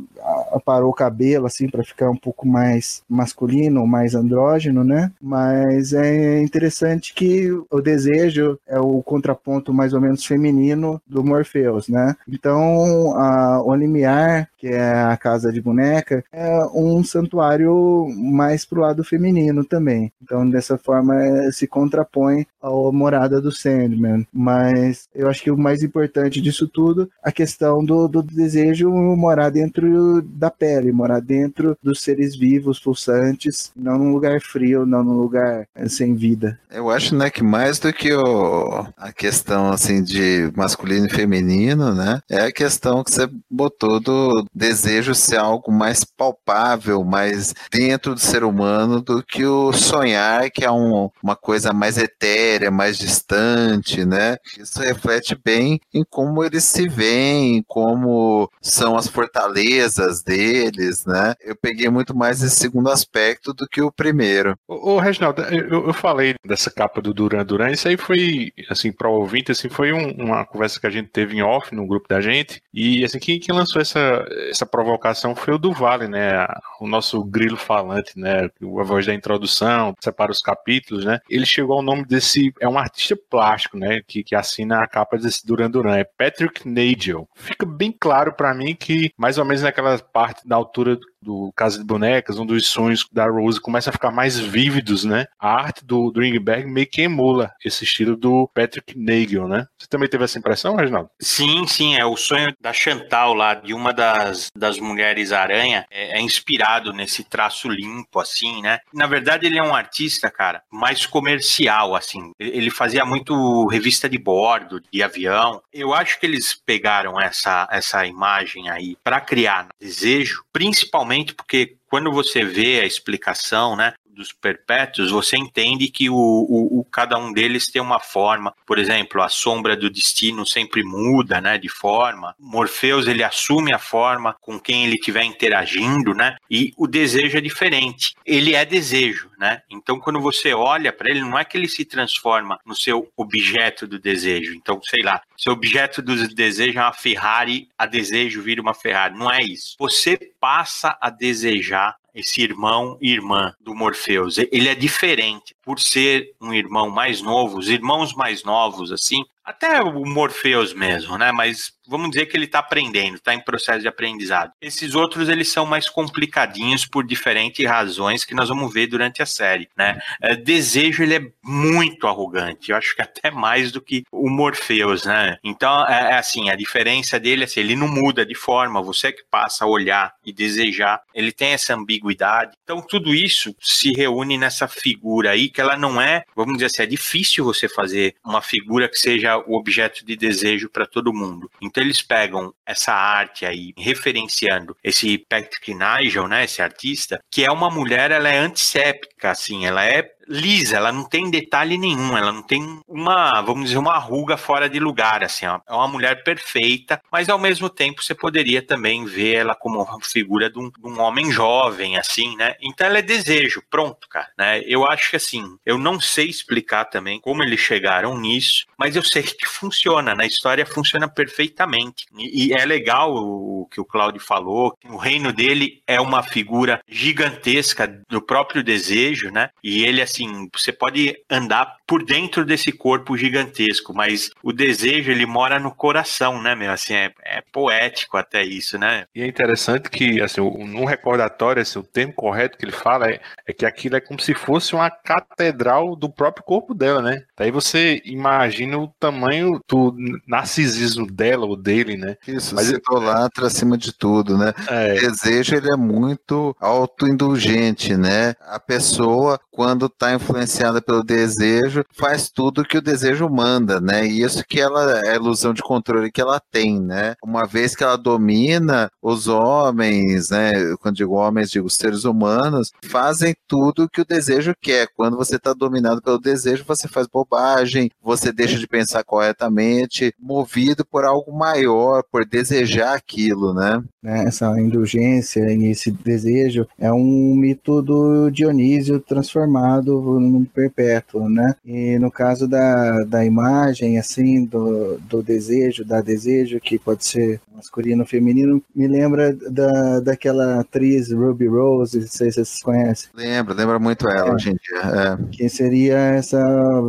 aparou o cabelo assim para ficar um pouco mais masculino, mais andrógeno, né? Mas é interessante que o desejo é o contraponto mais ou menos feminino do Morpheus, né? Então, a, o limiar, que é a casa de boneca, é um santuário mais pro lado feminino também. Então, dessa forma, se contrapõe à morada do Sandman. Mas eu acho que o mais importante disso tudo, a questão do, do desejo morar dentro da pele, morar dentro dos seres vivos, pulsantes, não num lugar frio, não num lugar eh, sem vida. Eu acho, né, que mais do que o, a questão, assim, de masculino e feminino, né, é a questão que você botou do desejo ser algo mais palpável, mais dentro do ser humano do que o sonhar, que é um, uma coisa mais etérea, mais distante, né. Isso reflete bem em como eles se veem, como são as fortalezas deles, né? Eu peguei muito mais esse segundo aspecto do que o primeiro. Ô, Reginaldo, eu, eu, falei dessa capa do Duran Duran, isso aí foi, assim, para o ouvinte, assim, foi um, uma conversa que a gente teve em off no grupo da gente, e, assim, quem, quem lançou essa, essa provocação foi o do Vale, né? O nosso grilo falante, né? A voz da introdução, separa os capítulos, né? Ele chegou ao nome desse, é um artista plástico, né? Que, que assina a capa desse Duran Duran, é Patrick Nagel. Fica bem claro para mim que, mais ou menos naquela parte da altura do Casa de Bonecas, um dos sonhos da Rose começa a ficar mais vívidos, né? A arte do, do Ringberg meio que emula esse estilo do Patrick Nagel, né? Você também teve essa impressão, Reginaldo? Sim, sim, é o sonho da Chantal lá, de uma das, das mulheres aranha, é, é inspirado nesse traço limpo, assim, né? Na verdade, ele é um artista, cara, mais comercial, assim. Ele fazia muito revista de bordo, de avião. Eu acho que eles pegaram essa, essa imagem aí para criar desejo, principalmente Principalmente porque quando você vê a explicação, né, dos perpétuos, você entende que o, o, o, cada um deles tem uma forma. Por exemplo, a sombra do destino sempre muda, né, de forma. Morpheus ele assume a forma com quem ele estiver interagindo, né? E o desejo é diferente. Ele é desejo, né? Então, quando você olha para ele, não é que ele se transforma no seu objeto do desejo. Então, sei lá, seu objeto do desejo é uma Ferrari, a desejo vira uma Ferrari. Não é isso. Você passa a desejar esse irmão e irmã do Morpheus. Ele é diferente por ser um irmão mais novo, os irmãos mais novos assim, até o Morpheus mesmo, né? Mas vamos dizer que ele está aprendendo, está em processo de aprendizado. Esses outros eles são mais complicadinhos por diferentes razões que nós vamos ver durante a série, né? É, desejo ele é muito arrogante, eu acho que até mais do que o Morpheus, né? Então é, é assim, a diferença dele é assim, ele não muda de forma, você que passa a olhar e desejar, ele tem essa ambiguidade. Então tudo isso se reúne nessa figura aí que ela não é, vamos dizer assim, é difícil você fazer uma figura que seja o objeto de desejo para todo mundo. Então eles pegam essa arte aí, referenciando esse Patrick Nigel, né, esse artista, que é uma mulher, ela é antisséptica, assim, ela é lisa, ela não tem detalhe nenhum, ela não tem uma, vamos dizer, uma ruga fora de lugar, assim. É uma mulher perfeita, mas ao mesmo tempo você poderia também ver ela como uma figura de um, de um homem jovem, assim, né? Então ela é desejo, pronto, cara, né? Eu acho que assim, eu não sei explicar também como eles chegaram nisso, mas eu sei que funciona, na história funciona perfeitamente. E, e é legal o que o Claudio falou, o reino dele é uma figura gigantesca do próprio desejo, né? E ele, assim, você pode andar por dentro desse corpo gigantesco, mas o desejo, ele mora no coração, né, meu? Assim, é, é poético até isso, né? E é interessante que, assim, num recordatório, assim, o termo correto que ele fala é, é que aquilo é como se fosse uma catedral do próprio corpo dela, né? Daí você imagina o tamanho do narcisismo dela ou dele, né? Isso, Mas se idolatra acima de tudo, né? É. O desejo, ele é muito autoindulgente, né? A pessoa, quando está influenciada pelo desejo, faz tudo que o desejo manda, né? E isso que ela é a ilusão de controle que ela tem, né? Uma vez que ela domina os homens, né? Quando digo homens, digo seres humanos, fazem tudo que o desejo quer. Quando você está dominado pelo desejo, você faz bobagem, você deixa de pensar corretamente, movido por algo maior, por desejar aquilo, né? né? Essa indulgência e esse desejo é um mito do Dionísio transformado num perpétuo, né? E no caso da, da imagem, assim, do, do desejo, da desejo, que pode ser masculino ou feminino, me lembra da, daquela atriz Ruby Rose, não sei se vocês conhecem. Lembra, lembra muito ela é, hoje em dia. É. Que seria essa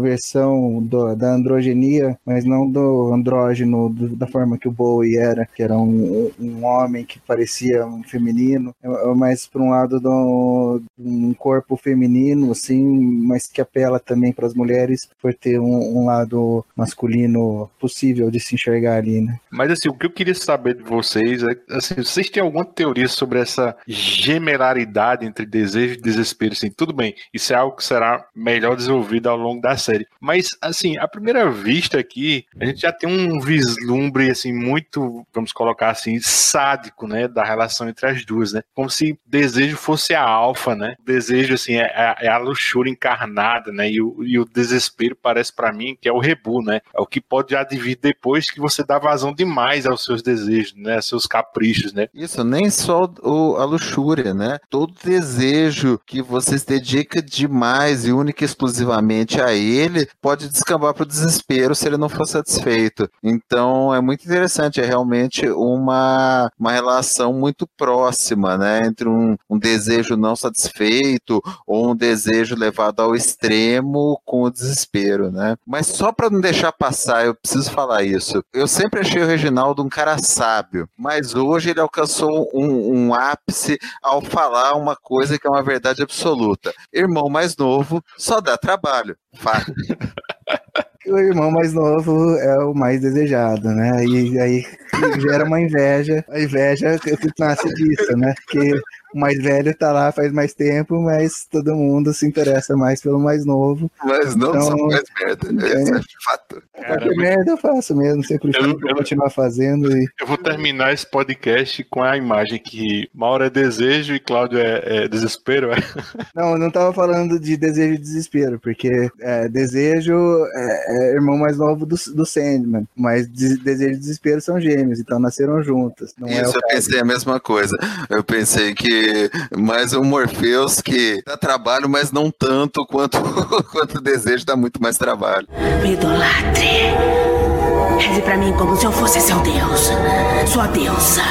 versão do, da androgenia, mas não do andrógeno, do, da forma que o Bowie era, que era um, um homem que parecia um feminino, é, é mas por um lado do, um corpo feminino, assim, mas que apela também para as mulheres por ter um, um lado masculino possível de se enxergar ali, né? Mas assim, o que eu queria saber de vocês. É, assim, vocês têm alguma teoria sobre essa gemelaridade entre desejo e desespero? Assim, tudo bem, isso é algo que será melhor desenvolvido ao longo da série. Mas, assim, à primeira vista aqui, a gente já tem um vislumbre, assim, muito, vamos colocar assim, sádico, né, da relação entre as duas, né? Como se desejo fosse a alfa, né? Desejo, assim, é, é, é a luxúria encarnada, né? E o, e o desespero parece para mim que é o rebu, né? É o que pode advir depois que você dá vazão demais aos seus desejos né? Seus caprichos, né? Isso, nem só o, a luxúria, né? Todo desejo que você se dedica demais e única e exclusivamente a ele pode descambar para o desespero se ele não for satisfeito. Então é muito interessante, é realmente uma, uma relação muito próxima, né? Entre um, um desejo não satisfeito ou um desejo levado ao extremo com o desespero, né? Mas só para não deixar passar, eu preciso falar isso. Eu sempre achei o Reginaldo um cara sábio, mas hoje ele alcançou um, um ápice ao falar uma coisa que é uma verdade absoluta. Irmão mais novo só dá trabalho. Fato. o irmão mais novo é o mais desejado, né? E aí gera uma inveja, a inveja que nasce disso, né? Que o mais velho tá lá faz mais tempo, mas todo mundo se interessa mais pelo mais novo. Mas não então, só mais merda, né? é, é fato. Qualquer merda eu faço mesmo, sempre eu, eu, continuar fazendo. E... Eu vou terminar esse podcast com a imagem que Mauro é desejo e Cláudio é, é desespero. É? Não, não tava falando de desejo e desespero, porque é, desejo é, é, irmão mais novo do, do Sandman, mas de, desejo e desespero são gêmeos, então nasceram juntas. Isso, eu caso. pensei a mesma coisa. Eu pensei que mais um Morpheus que dá trabalho, mas não tanto quanto, quanto o desejo dá muito mais trabalho. Me idolatre. Reze pra mim como se eu fosse seu deus, sua deusa.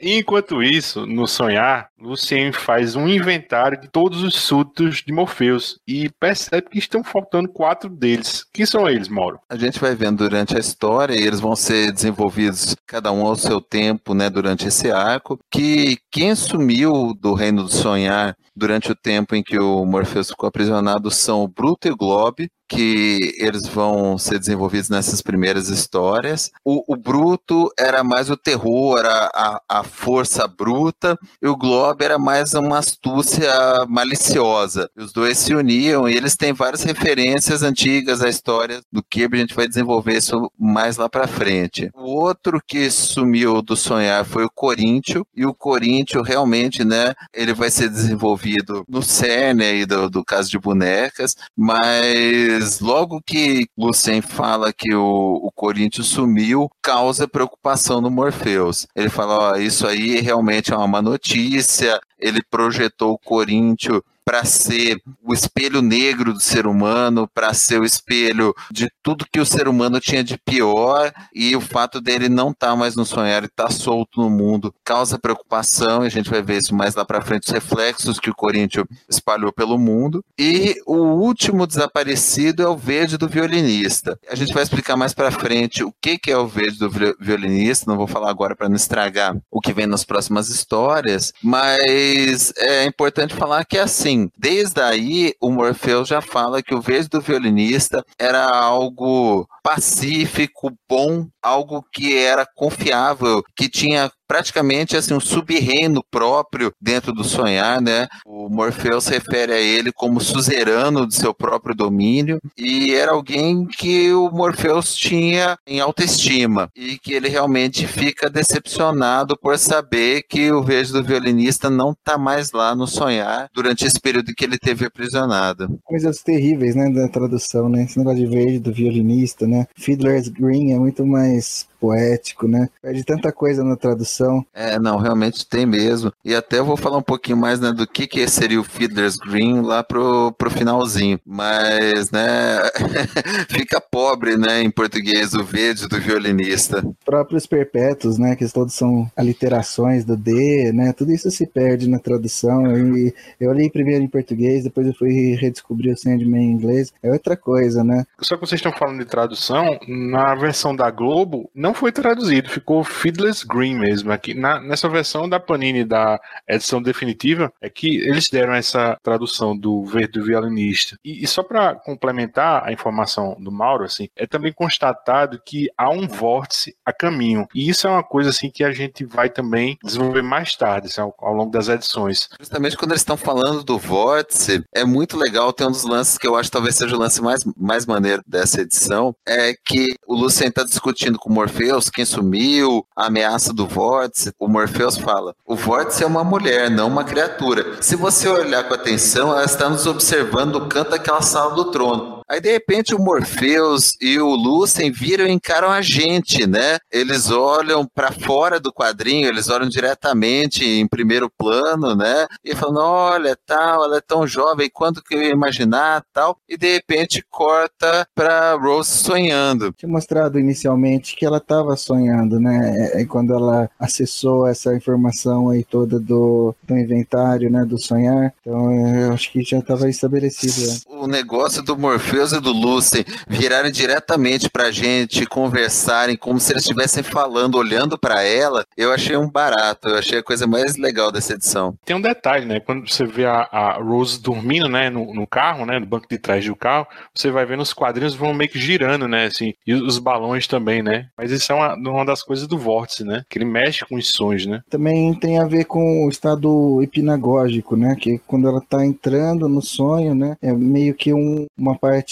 Enquanto isso, no sonhar, Lucien faz um inventário de todos os súditos de Morpheus e percebe que estão faltando quatro deles. Quem são eles, Mauro? A gente vai vendo durante a história e eles vão ser desenvolvidos cada um ao seu tempo, né, durante esse arco, que quem sumiu do Reino do Sonhar durante o tempo em que o Morpheus ficou aprisionado são o Bruto e o Globe, que eles vão ser desenvolvidos nessas primeiras histórias. O, o Bruto era mais o terror, a, a, a força bruta, e o Globe Bob era mais uma astúcia maliciosa. Os dois se uniam e eles têm várias referências antigas à história do Kirby. A gente vai desenvolver isso mais lá para frente. O outro que sumiu do sonhar foi o Coríntio e o Coríntio realmente, né? Ele vai ser desenvolvido no cerne aí do, do caso de bonecas, mas logo que Lucien fala que o, o Coríntio sumiu, causa preocupação no Morpheus. Ele fala: ó, isso aí realmente é uma má notícia. Ele projetou o Coríntio para ser o espelho negro do ser humano, para ser o espelho de tudo que o ser humano tinha de pior, e o fato dele não estar tá mais no sonhar e estar tá solto no mundo causa preocupação, e a gente vai ver isso mais lá para frente, os reflexos que o Corinthians espalhou pelo mundo. E o último desaparecido é o verde do violinista. A gente vai explicar mais para frente o que, que é o verde do violinista, não vou falar agora para não estragar o que vem nas próximas histórias, mas é importante falar que é assim, desde aí o Morpheus já fala que o verde do violinista era algo pacífico, bom, algo que era confiável, que tinha praticamente assim um sub-reino próprio dentro do sonhar, né? O Morpheus refere a ele como suzerano do seu próprio domínio e era alguém que o Morpheus tinha em autoestima e que ele realmente fica decepcionado por saber que o verde do violinista não está mais lá no sonhar durante esse período que ele teve aprisionado. Coisas terríveis, né, da tradução, né? Esse negócio de verde do violinista, né? Fiddler's Green é muito mais poético, né? Perde tanta coisa na tradução. É, não, realmente tem mesmo. E até eu vou falar um pouquinho mais né, do que, que seria o Fiddler's Green lá pro, pro finalzinho. Mas, né, fica pobre, né, em português, o verde do violinista. Os próprios perpétuos, né, que todos são aliterações do D, né, tudo isso se perde na tradução. E eu li primeiro em português, depois eu fui redescobrir o Sandman em inglês. É outra coisa, né? Só que vocês estão falando de tradução, na versão da Globo, não não foi traduzido, ficou Fiddler's Green mesmo. Aqui na, nessa versão da Panini da edição definitiva é que eles deram essa tradução do verde do violinista. E, e só para complementar a informação do Mauro, assim, é também constatado que há um vórtice a caminho. E isso é uma coisa assim que a gente vai também desenvolver mais tarde, assim, ao, ao longo das edições. Justamente quando eles estão falando do vórtice, é muito legal. Tem um dos lances que eu acho que talvez seja o lance mais, mais maneiro dessa edição, é que o Lucien está discutindo com o Morpheus Morpheus, quem sumiu, a ameaça do Vórtice, o Morpheus fala: o Vórtice é uma mulher, não uma criatura. Se você olhar com atenção, ela está nos observando no canto daquela sala do trono. Aí, de repente, o Morpheus e o Lucien viram e encaram a gente, né? Eles olham para fora do quadrinho, eles olham diretamente em primeiro plano, né? E falam, olha, tal, ela é tão jovem, quanto que eu ia imaginar, tal. E, de repente, corta para Rose sonhando. Tinha mostrado inicialmente que ela estava sonhando, né? É, é quando ela acessou essa informação aí toda do, do inventário, né? Do sonhar. Então, eu acho que já estava estabelecido. Né? O negócio do Morpheus E do Lucien virarem diretamente pra gente, conversarem como se eles estivessem falando, olhando para ela, eu achei um barato, eu achei a coisa mais legal dessa edição. Tem um detalhe, né? Quando você vê a, a Rose dormindo, né, no, no, carro, né, no banco de trás do carro, você vai vendo os quadrinhos vão meio que girando, né, assim, e os balões também, né? Mas isso é uma, uma das coisas do vórtice, né? Que ele mexe com os sonhos, né? Também tem a ver com o estado hipnagógico, né? Que quando ela tá entrando no sonho, né, é meio que um, uma parte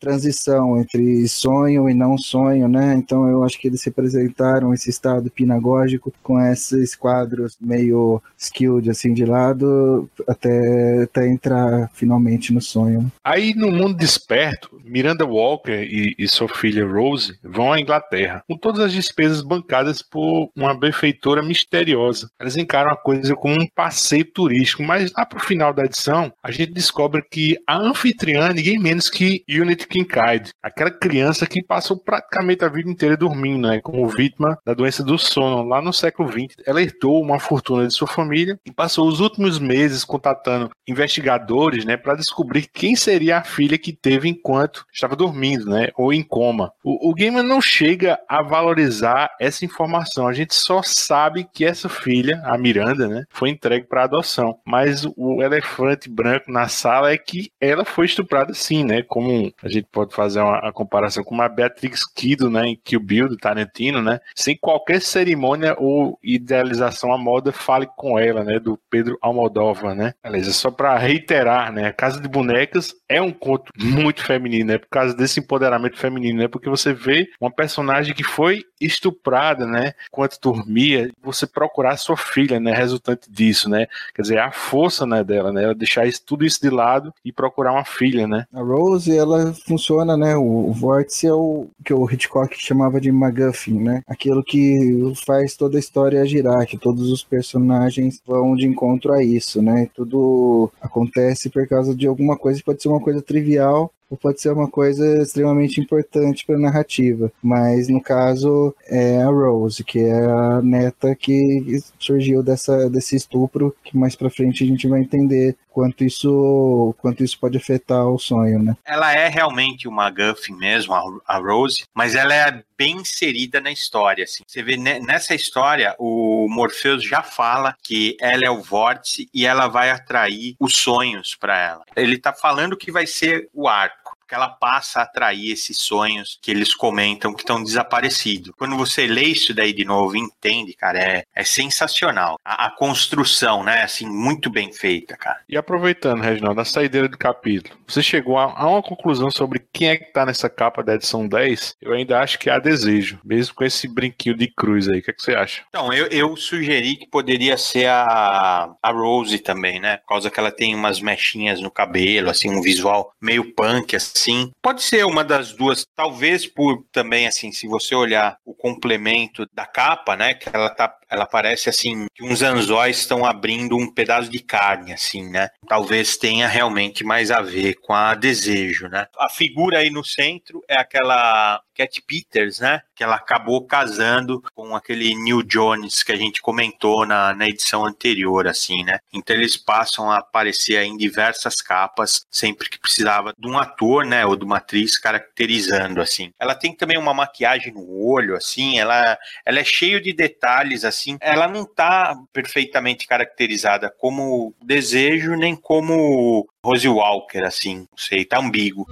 transição entre sonho e não sonho, né? Então eu acho que eles representaram esse estado pinagógico com esses quadros meio skilled assim de lado até, até entrar finalmente no sonho. Aí no mundo desperto, Miranda Walker e, e sua filha Rose vão à Inglaterra com todas as despesas bancadas por uma benfeitora misteriosa. Elas encaram a coisa como um passeio turístico, mas lá pro final da edição a gente descobre que a anfitriã ninguém menos que Unity Kincaid, aquela criança que passou praticamente a vida inteira dormindo, né, como vítima da doença do sono lá no século XX. Ela herdou uma fortuna de sua família e passou os últimos meses contatando investigadores, né, para descobrir quem seria a filha que teve enquanto estava dormindo, né? Ou em coma. O, o não chega a valorizar essa informação. A gente só sabe que essa filha, a Miranda, né, foi entregue para adoção. Mas o elefante branco na sala é que ela foi estuprada sim, né? Como a gente pode fazer uma, uma comparação com uma Beatrix Kido, né, em Kill Bill do Tarantino, né? Sem qualquer cerimônia ou idealização à moda, fale com ela, né, do Pedro Almodóvar, né? Beleza, só para reiterar, né, a Casa de Bonecas é um conto muito feminino, né? Por causa desse empoderamento feminino, né? Porque você vê uma personagem que foi estuprada, né? Enquanto dormia, você procurar sua filha, né? Resultante disso, né? Quer dizer, a força, né, dela, né? Ela deixar isso, tudo isso de lado e procurar uma filha, né? A Rose, ela funciona, né? O, o vórtice é o que o Hitchcock chamava de MacGuffin, né? Aquilo que faz toda a história girar, que todos os personagens vão de encontro a isso, né? Tudo acontece por causa de alguma coisa, pode ser uma coisa trivial, ou pode ser uma coisa extremamente importante para a narrativa. Mas no caso é a Rose, que é a neta que surgiu dessa, desse estupro, que mais para frente a gente vai entender quanto isso quanto isso pode afetar o sonho, né? Ela é realmente uma Guffin mesmo, a Rose, mas ela é bem inserida na história. Assim. Você vê nessa história o Morpheus já fala que ela é o vórtice e ela vai atrair os sonhos para ela. Ele está falando que vai ser o arco que ela passa a atrair esses sonhos que eles comentam que estão desaparecidos. Quando você lê isso daí de novo e entende, cara, é, é sensacional. A, a, construção, né, assim, muito bem feita, cara. E aproveitando, Reginaldo, a saideira do capítulo, você chegou a, a uma conclusão sobre quem é que tá nessa capa da edição 10? Eu ainda acho que há desejo, mesmo com esse brinquinho de cruz aí. O que, é que você acha? Então, eu, eu sugeri que poderia ser a, a Rose também, né? Por causa que ela tem umas mechinhas no cabelo, assim, um visual meio punk, assim Sim, pode ser uma das duas, talvez por também assim, se você olhar o complemento da capa, né, que ela tá, ela parece assim, que uns anzóis estão abrindo um pedaço de carne assim, né? Talvez tenha realmente mais a ver com a desejo, né? A figura aí no centro é aquela Cat Peters, né? Que ela acabou casando com aquele Neil Jones que a gente comentou na, na edição anterior, assim, né? Então eles passam a aparecer em diversas capas sempre que precisava de um ator, né? Ou de uma atriz caracterizando, assim. Ela tem também uma maquiagem no olho, assim. Ela, ela é cheio de detalhes, assim. Ela não tá perfeitamente caracterizada como desejo nem como Rose Walker, assim. Não sei, tá ambíguo.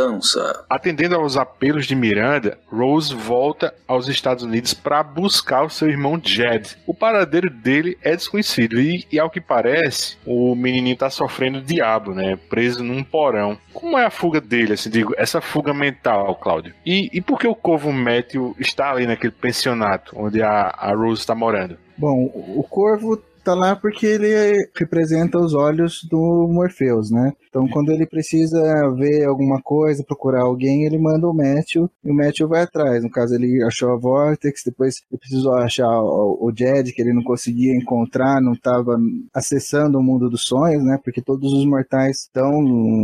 Mudança. Atendendo aos apelos de Miranda, Rose volta aos Estados Unidos para buscar o seu irmão Jed. O paradeiro dele é desconhecido e, e, ao que parece, o menininho tá sofrendo diabo, né? Preso num porão. Como é a fuga dele, assim, digo, essa fuga mental, Cláudio? E, e por que o Corvo Matthew está ali naquele pensionato onde a, a Rose está morando? Bom, o Corvo tá lá porque ele representa os olhos do Morpheus, né? Então, quando ele precisa ver alguma coisa, procurar alguém, ele manda o Matthew e o Matthew vai atrás. No caso, ele achou a Vortex, depois ele precisou achar o, Jed, que ele não conseguia encontrar, não estava acessando o mundo dos sonhos, né? Porque todos os mortais estão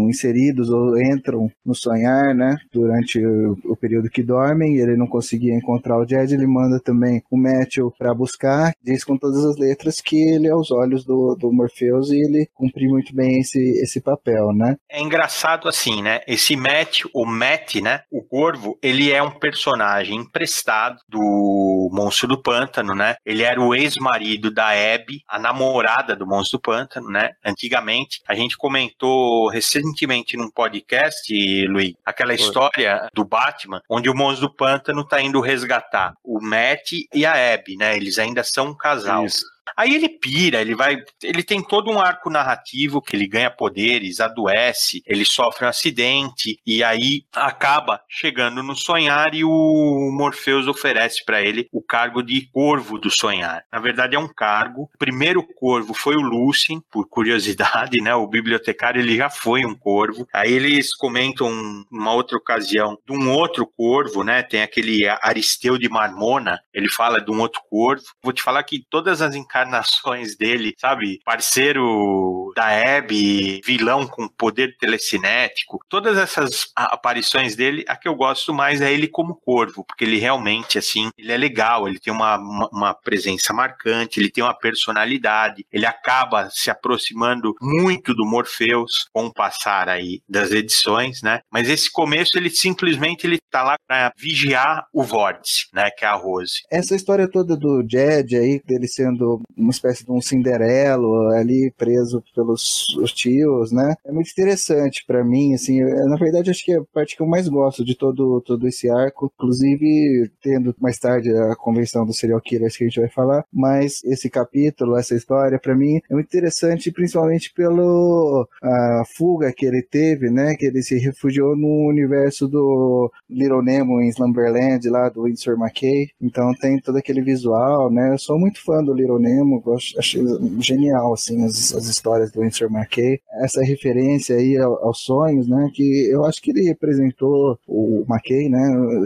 inseridos ou entram no sonhar, né? Durante o, o período que dormem, e ele não conseguia encontrar o Jed, ele manda também o Matthew para buscar, diz com todas as letras que ele é os olhos do, do Morpheus e ele cumpre muito bem esse, esse papel papel, né? É engraçado assim, né? Esse Matt, o Matt, né? O Corvo, ele é um personagem emprestado do Monstro do Pântano, né? Ele era o ex-marido da Abby, a namorada do Monstro do Pântano, né? Antigamente, a gente comentou recentemente num podcast, Luiz, aquela Foi. história do Batman, onde o Monstro do Pântano tá indo resgatar o Matt e a Abby, né? Eles ainda são um casal. Isso. Aí ele pira, ele vai. Ele tem todo um arco narrativo que ele ganha poderes, adoece, ele sofre um acidente, e aí acaba chegando no sonhar e o Morpheus oferece para ele o cargo de corvo do sonhar. Na verdade, é um cargo. O primeiro corvo foi o Lucien, por curiosidade, né? O bibliotecário ele já foi um corvo. Aí eles comentam uma outra ocasião de um outro corvo, né? Tem aquele Aristeu de Marmona, ele fala de um outro corvo. Vou te falar que todas as encarnações encarnações dele, sabe? Parceiro da Abby, vilão com poder telecinético. Todas essas aparições dele, a que eu gosto mais é ele como corvo, porque ele realmente, assim, ele é legal, ele tem uma, uma, presença marcante, ele tem uma personalidade, ele acaba se aproximando muito do Morpheus com o passar aí das edições, né? Mas esse começo, ele simplesmente ele tá lá para vigiar o vórtice, né? Que é a Rose. Essa história toda do Jed aí, dele sendo uma espécie de um Cinderelo ali preso pelos os tios, né? É muito interessante para mim, assim, eu, na verdade acho que é a parte que eu mais gosto de todo, todo esse arco, inclusive tendo mais tarde a convenção dos serial killers que a gente vai falar, mas esse capítulo, essa história, para mim é muito interessante, principalmente pelo a fuga que ele teve, né? Que ele se refugiou no universo do Little Nemo em Slumberland, lá do Winsor McKay. Então tem todo aquele visual, né? Eu sou muito fã do Little Nemo, gosto, achei genial, assim, as, as histórias do Winsor McKay. Essa referência aí aos sonhos, né? Que eu acho que ele representou, o McKay, né?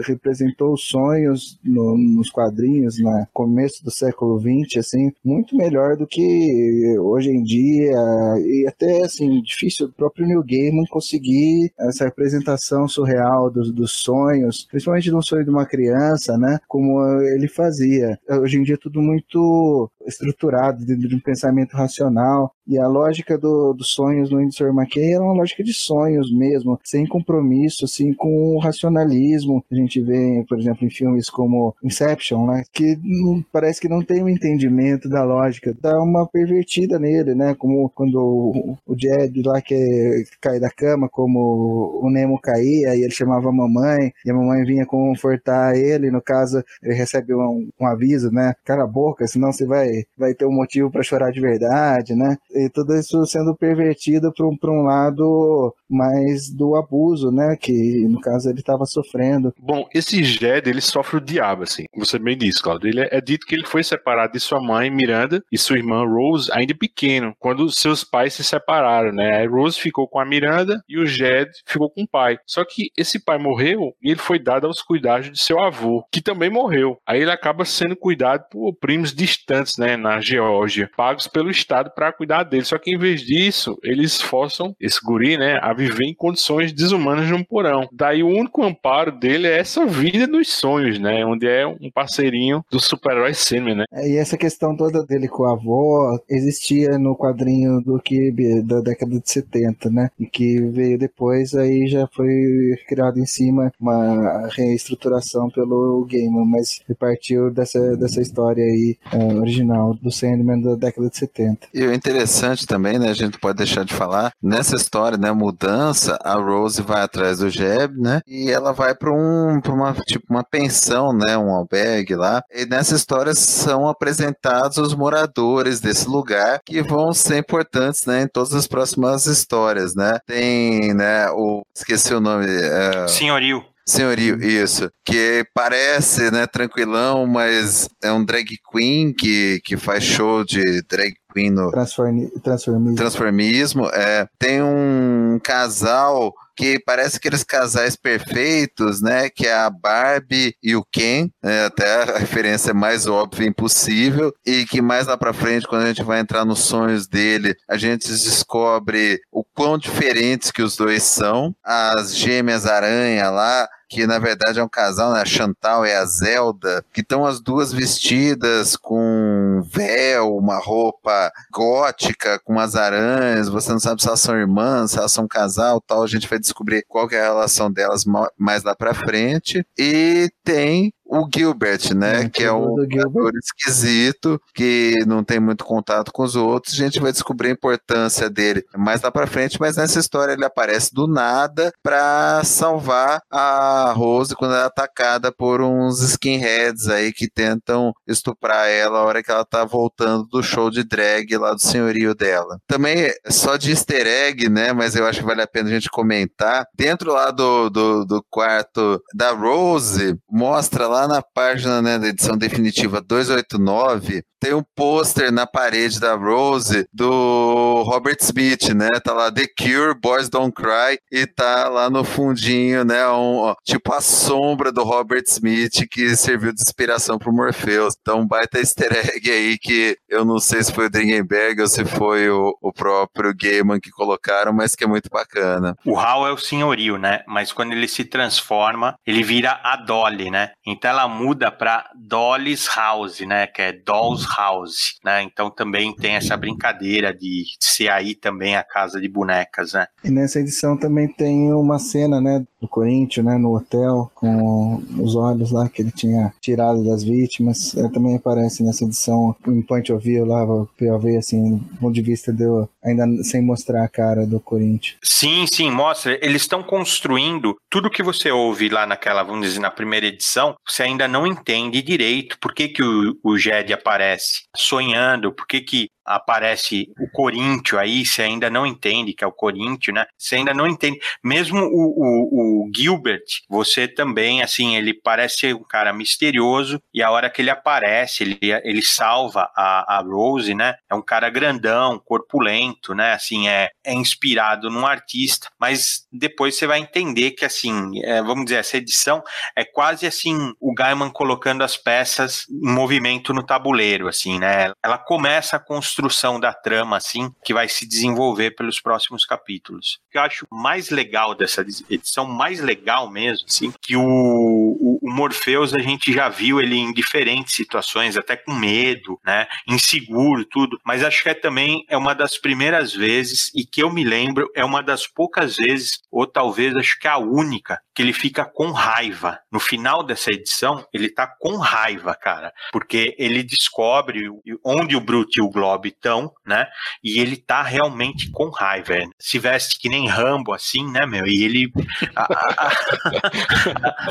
Representou os sonhos no, nos quadrinhos, no começo do século XX, assim, muito melhor do que hoje em dia. E até, assim, difícil o próprio New Gaiman conseguir essa representação surreal dos, dos sonhos, principalmente no sonho de uma criança, né? Como ele fazia. Hoje em dia é tudo muito estruturado dentro de um pensamento racional. E a lógica do, dos sonhos no Sr. McKay era uma lógica de sonhos mesmo, sem compromisso, assim, com o racionalismo. A gente vê, por exemplo, em filmes como Inception, né, que não, parece que não tem um entendimento da lógica, dá uma pervertida nele, né, como quando o, o Jed lá que cai da cama, como o Nemo caía e ele chamava a mamãe, e a mamãe vinha confortar ele, no caso, ele recebe um, um aviso, né, cala a boca, senão você vai vai, ter um motivo para chorar de verdade, né? Tudo isso sendo pervertido para um, um lado mais do abuso, né? Que no caso ele estava sofrendo. Bom, esse Jed, ele sofre o diabo, assim, você bem disse, Claudio. Ele é, é dito que ele foi separado de sua mãe, Miranda, e sua irmã Rose, ainda pequeno, quando seus pais se separaram, né? A Rose ficou com a Miranda e o Jed ficou com o pai. Só que esse pai morreu e ele foi dado aos cuidados de seu avô, que também morreu. Aí ele acaba sendo cuidado por primos distantes, né? Na Geórgia, pagos pelo Estado para cuidar dele. Só que em vez disso, eles forçam esse guri, né? A viver em condições desumanas num porão. Daí o único amparo dele é essa vida dos sonhos, né? Onde é um parceirinho do super-herói Sandman, né? É, e essa questão toda dele com a avó existia no quadrinho do Kirby da década de 70, né? E que veio depois, aí já foi criado em cima uma reestruturação pelo Gaiman, mas partiu dessa, dessa história aí uh, original do Sandman da década de 70. E o interessante também, né? A gente pode deixar de falar, nessa história, né? Mudança, a Rose vai atrás do Jeb, né? E ela vai para um, pra uma, tipo, uma pensão, né? Um albergue lá. E nessa história são apresentados os moradores desse lugar que vão ser importantes, né? Em todas as próximas histórias, né? Tem, né? O, esqueci o nome. É... Senhorio. Senhorio, isso. Que parece, né, tranquilão, mas é um drag queen que, que faz show de drag queen no transformismo. transformismo. É, tem um casal que parece aqueles casais perfeitos, né? Que é a Barbie e o Ken, né, até a referência mais óbvia impossível, e que mais lá pra frente, quando a gente vai entrar nos sonhos dele, a gente descobre o quão diferentes que os dois são. As gêmeas aranha lá, que na verdade é um casal, né? A Chantal e a Zelda, que estão as duas vestidas com véu, uma roupa gótica, com as aranhas. Você não sabe se elas são irmãs, se elas são um casal tal. A gente vai descobrir qual é a relação delas mais lá pra frente. E tem o Gilbert, né? É, que é um ator esquisito, que não tem muito contato com os outros. A gente vai descobrir a importância dele mais lá pra frente, mas nessa história ele aparece do nada para salvar a Rose quando ela é atacada por uns skinheads aí que tentam estuprar ela a hora que ela tá voltando do show de drag lá do senhorio dela. Também, só de easter egg, né? Mas eu acho que vale a pena a gente comentar. Dentro lá do, do, do quarto da Rose, mostra lá lá na página né, da edição definitiva 289, tem um pôster na parede da Rose do Robert Smith, né? Tá lá The Cure, Boys Don't Cry, e tá lá no fundinho, né? Um, ó, tipo a sombra do Robert Smith que serviu de inspiração pro Morpheus. Então, baita easter egg aí que eu não sei se foi o Dringenberg ou se foi o, o próprio Gaiman que colocaram, mas que é muito bacana. O Hal é o senhorio, né? Mas quando ele se transforma, ele vira a Dolly, né? Então ela muda pra Dolly's House, né? Que é Doll's House, né? Então também tem essa brincadeira de ser aí também a casa de bonecas, né? E nessa edição também tem uma cena, né, do Corinthians, né, no hotel, com os olhos lá que ele tinha tirado das vítimas. É, também aparece nessa edição em Point of View lá, o POV, assim, do ponto de vista do, ainda sem mostrar a cara do Corinthians. Sim, sim, mostra. Eles estão construindo tudo que você ouve lá naquela, vamos dizer, na primeira edição, você ainda não entende direito por que, que o, o Jed aparece sonhando, por que, que aparece o Corinthians aí, você ainda não entende que é o Corinthians, né? Você ainda não entende. Mesmo o, o, o, Gilbert, você também, assim, ele parece ser um cara misterioso e a hora que ele aparece, ele, ele salva a, a Rose, né? É um cara grandão, corpulento, né? Assim, é, é inspirado num artista, mas depois você vai entender que, assim, é, vamos dizer, essa edição é quase assim, o Gaiman colocando as peças em movimento no tabuleiro, assim, né? Ela começa a construir construção da trama, assim, que vai se desenvolver pelos próximos capítulos. O que eu acho mais legal dessa edição, mais legal mesmo, assim, que o, o, Morpheus a gente já viu ele em diferentes situações, até com medo, né, inseguro, tudo, mas acho que é também é uma das primeiras vezes, e que eu me lembro, é uma das poucas vezes, ou talvez acho que é a única, que ele fica com raiva. No final dessa edição, ele tá com raiva, cara, porque ele descobre onde o Brute e o Glob estão, né? E ele tá realmente com raiva. Se veste que nem Rambo, assim, né, meu? E ele. A, a,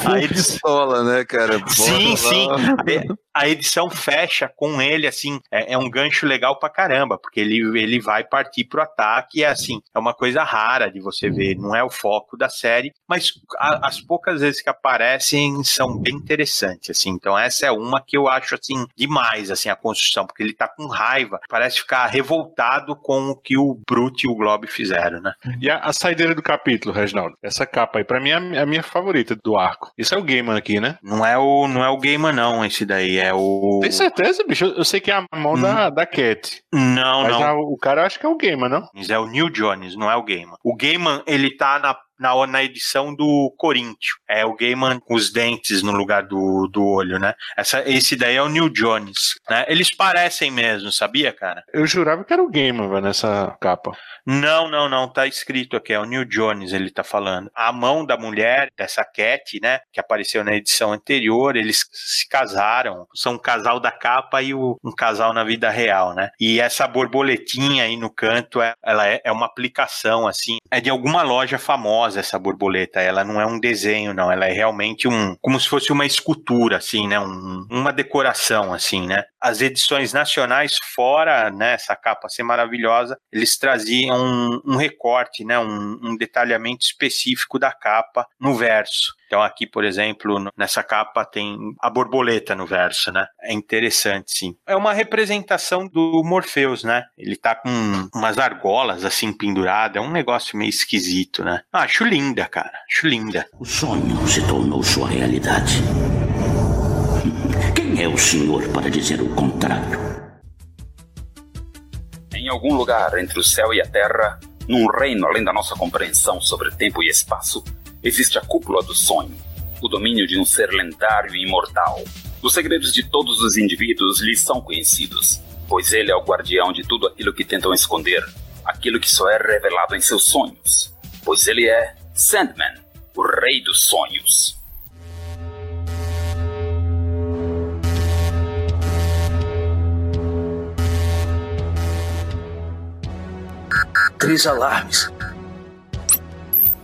a, a edição, né, cara? Bora sim, lá. sim. A edição fecha com ele, assim, é, é, um gancho legal pra caramba, porque ele, ele vai partir pro ataque e, é assim, é uma coisa rara de você ver, não é o foco da série, mas as poucas vezes que aparecem são bem interessantes, assim. Então, essa é uma que eu acho, assim, demais, assim, a construção, porque ele tá com raiva, parece ficar revoltado com o que o Brute e o Globe fizeram, né? E a, a saideira do capítulo, Reginaldo? Essa capa aí, pra mim, é a minha favorita do arco. Isso é o Gaiman aqui, né? Não é o, não é o Gaiman, não, esse daí. É o. Tem certeza, bicho? Eu, sei que é a mão hum. da, da Cat. Não, não. A, o cara eu acho que é o Gaiman, não? Mas é o Neil Jones, não é o Gaiman. O Gaiman, ele tá na na, na edição do Corinthians. É o Gaiman com os dentes no lugar do, do olho, né? Essa, esse daí é o Neil Jones, né? Eles parecem mesmo, sabia, cara? Eu jurava que era o Gaiman, velho, nessa capa. Não, não, não, tá escrito aqui, é o Neil Jones, ele tá falando. A mão da mulher, dessa Cat, né, que apareceu na edição anterior, eles se casaram, são um casal da capa e o, um casal na vida real, né? E essa borboletinha aí no canto, é, ela é, é uma aplicação, assim, é de alguma loja famosa essa borboleta, ela não é um desenho, não, ela é realmente um, como se fosse uma escultura, assim, né, um, uma decoração, assim, né? As edições nacionais, fora, né, essa capa ser maravilhosa, eles traziam um, um recorte, né, um, um detalhamento específico da capa no verso. Então aqui, por exemplo, nessa capa tem a borboleta no verso, né? É interessante, sim. É uma representação do Morpheus, né? Ele tá com umas argolas assim penduradas, é um negócio meio esquisito, né? Ah, acho linda, cara. Acho linda. O sonho se tornou sua realidade. É o senhor para dizer o contrário? Em algum lugar entre o céu e a terra, num reino além da nossa compreensão sobre tempo e espaço, existe a cúpula do sonho, o domínio de um ser lendário e imortal. Os segredos de todos os indivíduos lhes são conhecidos, pois ele é o guardião de tudo aquilo que tentam esconder, aquilo que só é revelado em seus sonhos, pois ele é Sandman, o rei dos sonhos. Três alarmes.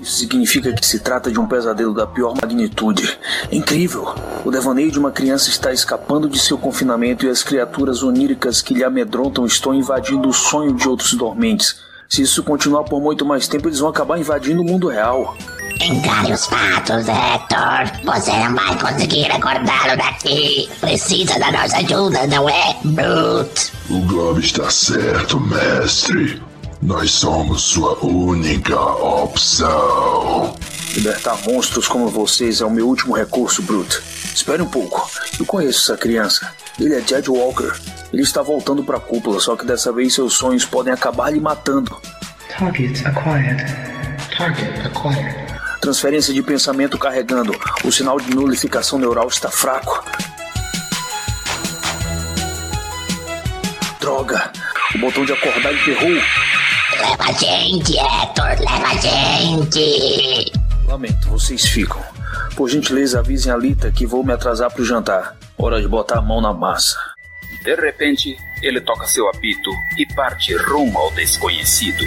Isso significa que se trata de um pesadelo da pior magnitude. É incrível! O devaneio de uma criança está escapando de seu confinamento e as criaturas oníricas que lhe amedrontam estão invadindo o sonho de outros dormentes. Se isso continuar por muito mais tempo, eles vão acabar invadindo o mundo real. Encare os fatos, Hector. Você não vai conseguir acordá-lo daqui. Precisa da nossa ajuda, não é, Brute? O Globo está certo, mestre. Nós somos sua única opção. Libertar monstros como vocês é o meu último recurso, Brute. Espere um pouco. Eu conheço essa criança. Ele é Jed Walker. Ele está voltando para a cúpula, só que dessa vez seus sonhos podem acabar lhe matando. Target acquired. Target acquired. Transferência de pensamento carregando. O sinal de nulificação neural está fraco. Droga! O botão de acordar emperrou. Leva a gente, Hector, leva a gente! Lamento, vocês ficam. Por gentileza, avisem a Lita que vou me atrasar pro jantar. Hora de botar a mão na massa. De repente, ele toca seu apito e parte rumo ao desconhecido.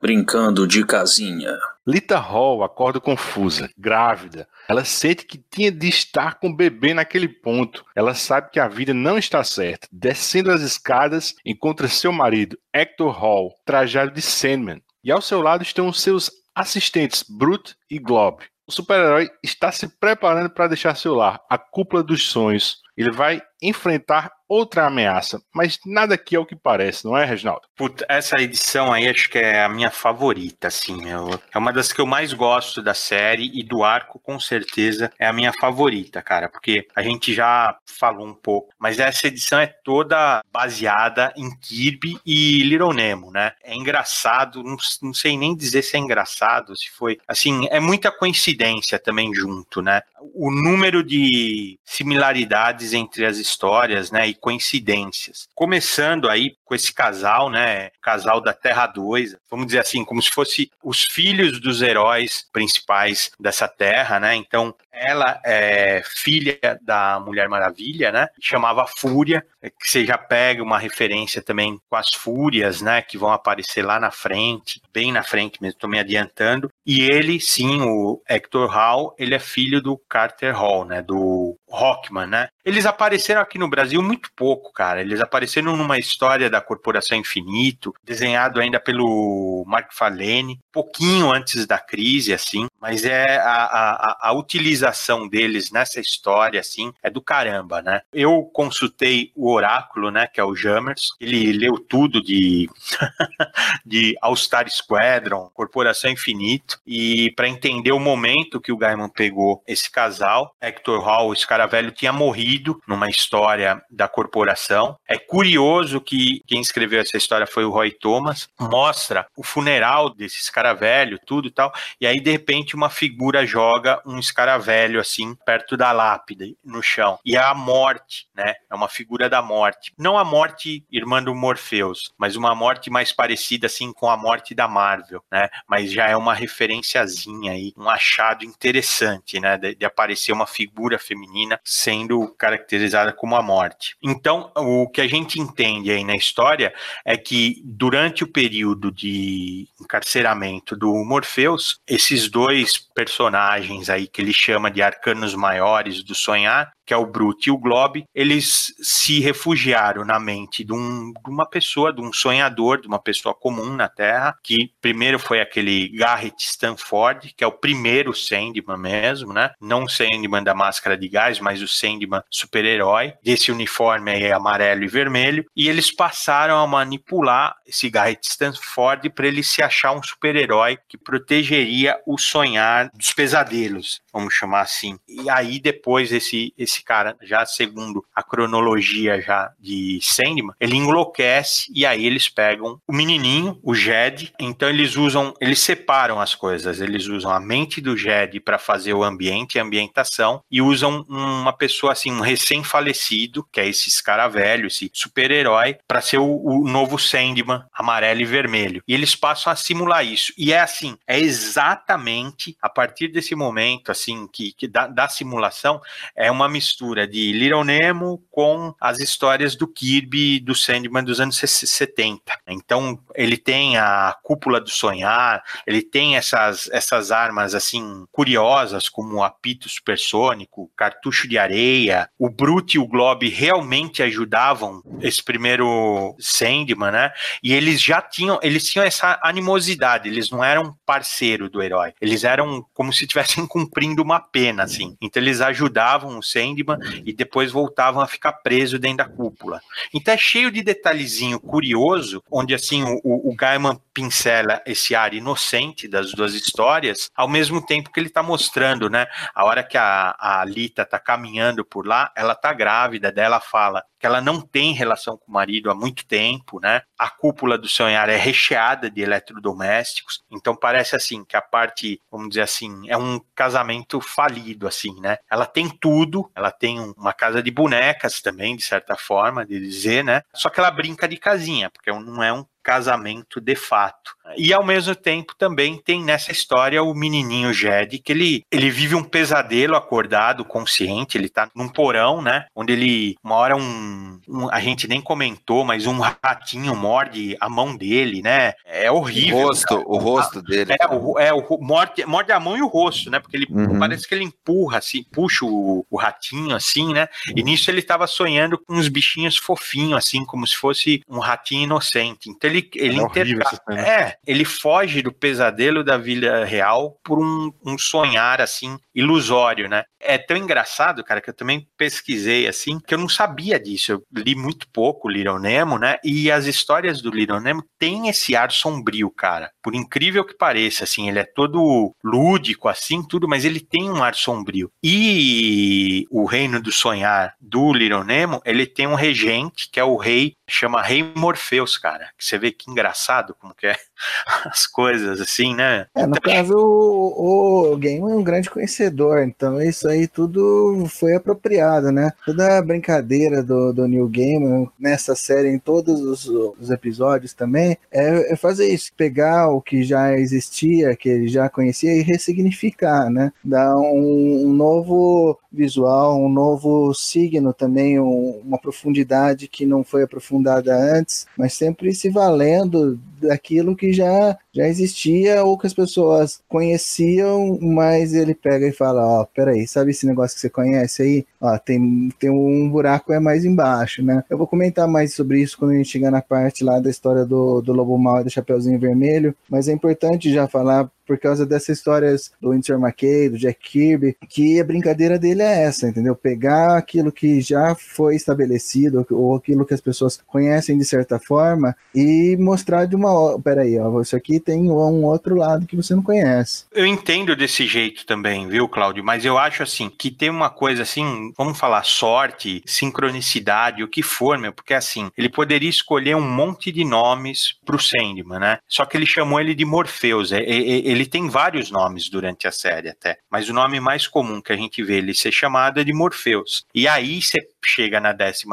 Brincando de casinha. Lita Hall acorda confusa, grávida. Ela sente que tinha de estar com o bebê naquele ponto. Ela sabe que a vida não está certa. Descendo as escadas, encontra seu marido, Hector Hall, trajado de Sandman. E ao seu lado estão seus assistentes, Brute e Glob. O super-herói está se preparando para deixar seu lar, a cúpula dos sonhos. Ele vai enfrentar outra ameaça, mas nada aqui é o que parece, não é, Reginaldo? Puta, essa edição aí acho que é a minha favorita, assim, eu, é uma das que eu mais gosto da série e do arco, com certeza, é a minha favorita, cara, porque a gente já falou um pouco, mas essa edição é toda baseada em Kirby e Little Nemo, né? É engraçado, não, não sei nem dizer se é engraçado, se foi, assim, é muita coincidência também junto, né? O número de similaridades entre as histórias, né, e coincidências. Começando aí com esse casal, né, casal da Terra 2, vamos dizer assim, como se fosse os filhos dos heróis principais dessa Terra, né? Então, ela é filha da Mulher Maravilha, né? Chamava Fúria, que você já pega uma referência também com as Fúrias, né? Que vão aparecer lá na frente, bem na frente mesmo, estou me adiantando. E ele, sim, o Hector Hall, ele é filho do Carter Hall, né? Do Rockman, né? Eles apareceram aqui no Brasil muito pouco, cara. Eles apareceram numa história da Corporação Infinito, desenhado ainda pelo Mark Falene, pouquinho antes da crise, assim. Mas é a, a, a utilização deles nessa história, assim, é do caramba, né? Eu consultei o Oráculo, né? Que é o Jammers. Ele leu tudo de, de All-Star Squadron, Corporação Infinito. E para entender o momento que o Gaiman pegou esse casal, Hector Hall, esse cara velho, tinha morrido numa história da corporação. É curioso que quem escreveu essa história foi o Roy Thomas. Mostra o funeral desse escaravelho, tudo e tal. E aí, de repente, uma figura joga um escaravelho assim, perto da lápide, no chão. E é a morte, né? É uma figura da morte. Não a morte irmã do Morpheus, mas uma morte mais parecida assim com a morte da Marvel, né? Mas já é uma referenciazinha aí, um achado interessante, né? De, de aparecer uma figura feminina sendo caracterizada como a morte. Então, o que a gente entende aí na história é que durante o período de encarceramento do Morpheus, esses dois personagens aí que ele chama de arcanos maiores do sonhar, que é o Brute e o Globe, eles se refugiaram na mente de, um, de, uma pessoa, de um sonhador, de uma pessoa comum na Terra, que primeiro foi aquele Garrett Stanford, que é o primeiro Sandman mesmo, né? Não o Sandman da máscara de gás, mas o Sandman super-herói, desse uniforme aí amarelo e vermelho, e eles passaram a manipular esse Garrett Stanford para ele se achar um super-herói que protegeria o sonhar dos pesadelos, vamos chamar assim. E aí depois esse esse cara, já segundo a cronologia já de Sandman, ele enlouquece e aí eles pegam o menininho, o Jed, então eles usam, eles separam as coisas, eles usam a mente do Jed para fazer o ambiente e a ambientação e usam uma pessoa assim, um recém-falecido, que é esse cara velho, esse super-herói, para ser o, o novo Sandman, amarelo e vermelho. E eles passam a simular isso. E é assim, é exatamente a partir desse momento, assim, que, que da, da simulação, é uma mistura de Little Nemo com as histórias do Kirby do Sandman dos anos 70. Então, ele tem a cúpula do sonhar, ele tem essas, essas armas assim curiosas como o apito supersônico, cartucho de areia, o Brute e o Globe realmente ajudavam esse primeiro Sandman, né? E eles já tinham, eles tinham essa animosidade, eles não eram parceiro do herói, eles eram como se estivessem cumprindo uma pena, assim. Então eles ajudavam o Sandman e depois voltavam a ficar preso dentro da cúpula. Então é cheio de detalhezinho curioso, onde assim o, o Gaiman pincela esse ar inocente das duas histórias, ao mesmo tempo que ele está mostrando, né? A hora que a, a Lita está caminhando por lá, ela está grávida, dela fala que ela não tem relação com o marido há muito tempo, né? A cúpula do sonhar é recheada de eletrodomésticos, então parece assim que a parte, vamos dizer assim, é um casamento falido, assim, né? Ela tem tudo, ela tem uma casa de bonecas também, de certa forma, de dizer, né? Só que ela brinca de casinha, porque não é um casamento de fato. E ao mesmo tempo também tem nessa história o menininho Jed, que ele, ele vive um pesadelo acordado, consciente, ele tá num porão, né? Onde ele, uma hora um, um a gente nem comentou, mas um ratinho morde a mão dele, né? É horrível. O rosto, cara. o rosto dele. É, o, é o, morde, morde a mão e o rosto, né? Porque ele uhum. parece que ele empurra, assim, puxa o, o ratinho, assim, né? E nisso ele tava sonhando com uns bichinhos fofinhos, assim, como se fosse um ratinho inocente. Então ele, ele é interpreta. É, ele foge do pesadelo da vida real por um, um sonhar assim ilusório, né? É tão engraçado, cara, que eu também pesquisei assim, que eu não sabia disso. Eu li muito pouco Little Nemo, né? E as histórias do Little Nemo têm esse ar sombrio, cara. Por incrível que pareça, assim, ele é todo lúdico assim, tudo, mas ele tem um ar sombrio. E o Reino do Sonhar do Little Nemo, ele tem um regente, que é o rei, chama Rei Morpheus, cara. Que você vê que engraçado como que é as coisas, assim, né? É, no então, caso, o, o Game é um grande conhecedor, então isso aí tudo foi apropriado, né? Toda a brincadeira do, do New Game nessa série, em todos os, os episódios também, é, é, fazer isso, pegar o que já existia, que ele já conhecia e ressignificar, né? Dar um, um novo visual, um novo signo também, um, uma profundidade que não foi aprofundada antes, mas sempre se valendo daquilo que já, já existia ou que as pessoas conheciam, mas ele pega e fala, ó, oh, peraí, sabe esse negócio que você conhece aí? Ó, tem, tem um buraco é mais embaixo, né? Eu vou comentar mais sobre isso quando a gente chegar na parte lá da história do, do Lobo Mal e do Chapeuzinho Vermelho, mas é importante já falar por causa dessas histórias do Winsor McKay, do Jack Kirby, que a brincadeira dele é essa, entendeu? Pegar aquilo que já foi estabelecido, ou aquilo que as pessoas conhecem de certa forma, e mostrar de uma. Peraí, ó, isso aqui tem um outro lado que você não conhece. Eu entendo desse jeito também, viu, Cláudio? Mas eu acho assim que tem uma coisa assim, vamos falar sorte, sincronicidade, o que for, meu, porque assim, ele poderia escolher um monte de nomes pro Sandman, né? Só que ele chamou ele de Morpheus. É, é, é ele tem vários nomes durante a série até, mas o nome mais comum que a gente vê ele ser chamado é de Morpheus. E aí você chega na 12